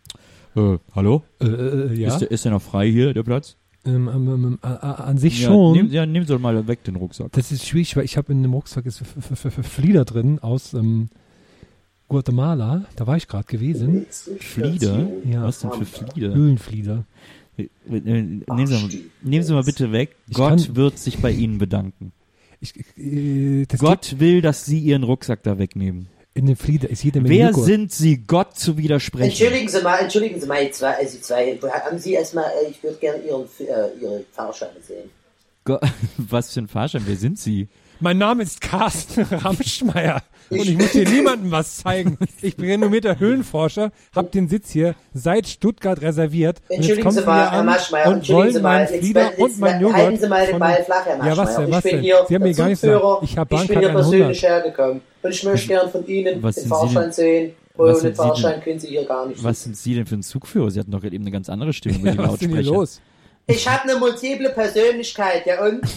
Äh, hallo? Äh, äh, ja. Ist, der, ist der noch frei hier, der Platz? Ähm, ähm, ähm, äh, äh, an sich Ja, schon. nehm, ja, nehmen Sie doch mal weg den Rucksack. Das ist schwierig, weil ich habe in dem Rucksack ist Flieder drin aus ähm, Guatemala. Da war ich gerade gewesen. Flieder? Ja. Was denn für Flieder? Höhlenflieder. Äh, äh, Nehmen Sie, mal, nehmen Sie mal bitte weg. Ich Gott wird sich bei Ihnen bedanken. Ich, äh, Gott will, dass Sie Ihren Rucksack da wegnehmen. In den Flieder ist jede Menge Wer Joghurt. sind Sie, Gott zu widersprechen? Entschuldigen Sie mal, entschuldigen Sie mal, zwei, also zwei, haben Sie erstmal, äh, ich würde gerne Ihren, äh, Ihre Fahrscheine sehen. Go Was für ein Fahrschein? Wer sind Sie? Mein Name ist Carsten Ramschmeier und ich muss hier niemandem was zeigen. Ich bin renommierter Höhlenforscher, hab den Sitz hier seit Stuttgart reserviert. Entschuldigen Sie mal, Herr an Maschmeyer, und entschuldigen wollen Sie mal, meinen jetzt, Flieder jetzt, und mein Joghurt. halten Sie mal den Ball flach, Herr Ja, was denn, was ich bin denn? hier Sie haben mir gar nichts Zugführer, gesagt. Ich habe ich bin hier persönlich 100. hergekommen und ich möchte gern von Ihnen Was den Fahrschein sehen. was Ohne sind Sie Fahrschein denn- können Sie hier gar nicht. Was sind Sie denn für ein Zugführer? Sie hatten doch gerade eben eine ganz andere Stimme über die Was ist denn hier Lautsprecher. los? Ich habe eine multiple Persönlichkeit, ja und?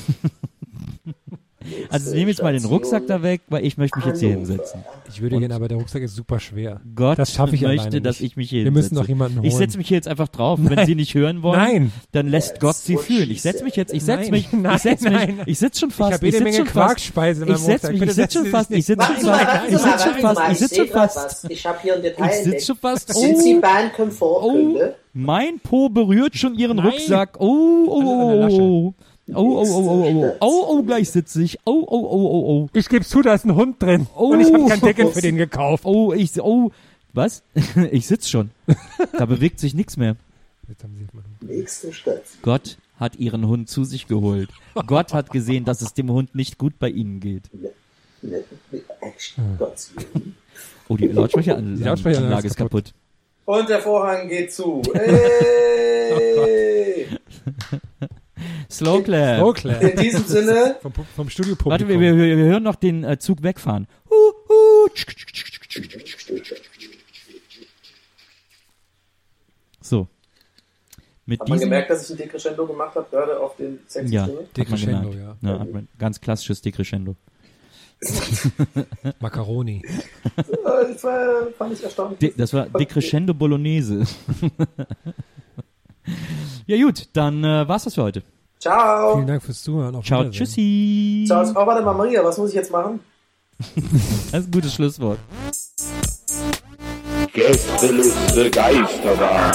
Also nehmen jetzt mal den Rucksack da weg, weil ich möchte mich jetzt hier hinsetzen. Ich würde gerne, aber der Rucksack ist super schwer. Gott Das schaffe ich möchte, alleine dass nicht. ich mich hier Wir müssen hinsetze. noch jemanden Ich holen. setze mich hier jetzt einfach drauf. Wenn Nein. Sie nicht hören wollen, Nein. dann lässt Gott Sie fühlen. Ich setze mich jetzt, ich setze mich, Nein, ich setze mich, ich sitze schon fast. ich habe jede Menge schon fast. Quarkspeise in Ich meinem setze Rucksack. ich sitze schon fast, ich sitze schon fast, ich sitze schon fast, ich ich sitze schon fast. Ich habe hier ein Detail Ich sitze schon fast. Sind Sie Oh, Bahnkomfortkunde? mein Po berührt schon Ihren. Rucksack. Oh, oh, oh. Oh, oh. Oh, oh, oh, oh, oh, oh, oh, oh, gleich sitze ich. Oh, oh, oh, oh, oh. Ich gebe zu, da ist ein Hund drin. Oh. Und ich habe kein Deckel für den gekauft. Oh, ich, oh, was? ich sitze schon. Da bewegt sich nichts mehr. Jetzt haben Sie mal- Nächste Station. Gott hat ihren Hund zu sich geholt. Gott hat gesehen, dass es dem Hund nicht gut bei ihnen geht. Willen. Oh, die Lautsprecheranlage Lautsprecheranlage ist ist kaputt. Und der Vorhang geht zu. Hey! Slow clap. Oh, klar. In diesem Sinne, Vom, vom Studiopublikum. Warte, wir, wir, wir hören noch den äh, Zug wegfahren. Tsch, tsch. So. Mit hat man diesem, gemerkt, dass ich ein Decrescendo gemacht habe, gerade auf den sexy ja, Decrescendo, ja. ja man, ganz klassisches Decrescendo. Macaroni. Äh, Das war, fand ich erstaunlich. De, das war Decrescendo Bolognese. Ja gut, dann äh, war's das für heute. Ciao. Vielen Dank fürs Zuhören. Auf Ciao, tschüssi. Ciao. Oh, warte mal, Maria, was muss ich jetzt machen? Das ist ein gutes Schlusswort. Gästeliste Geisterbahn.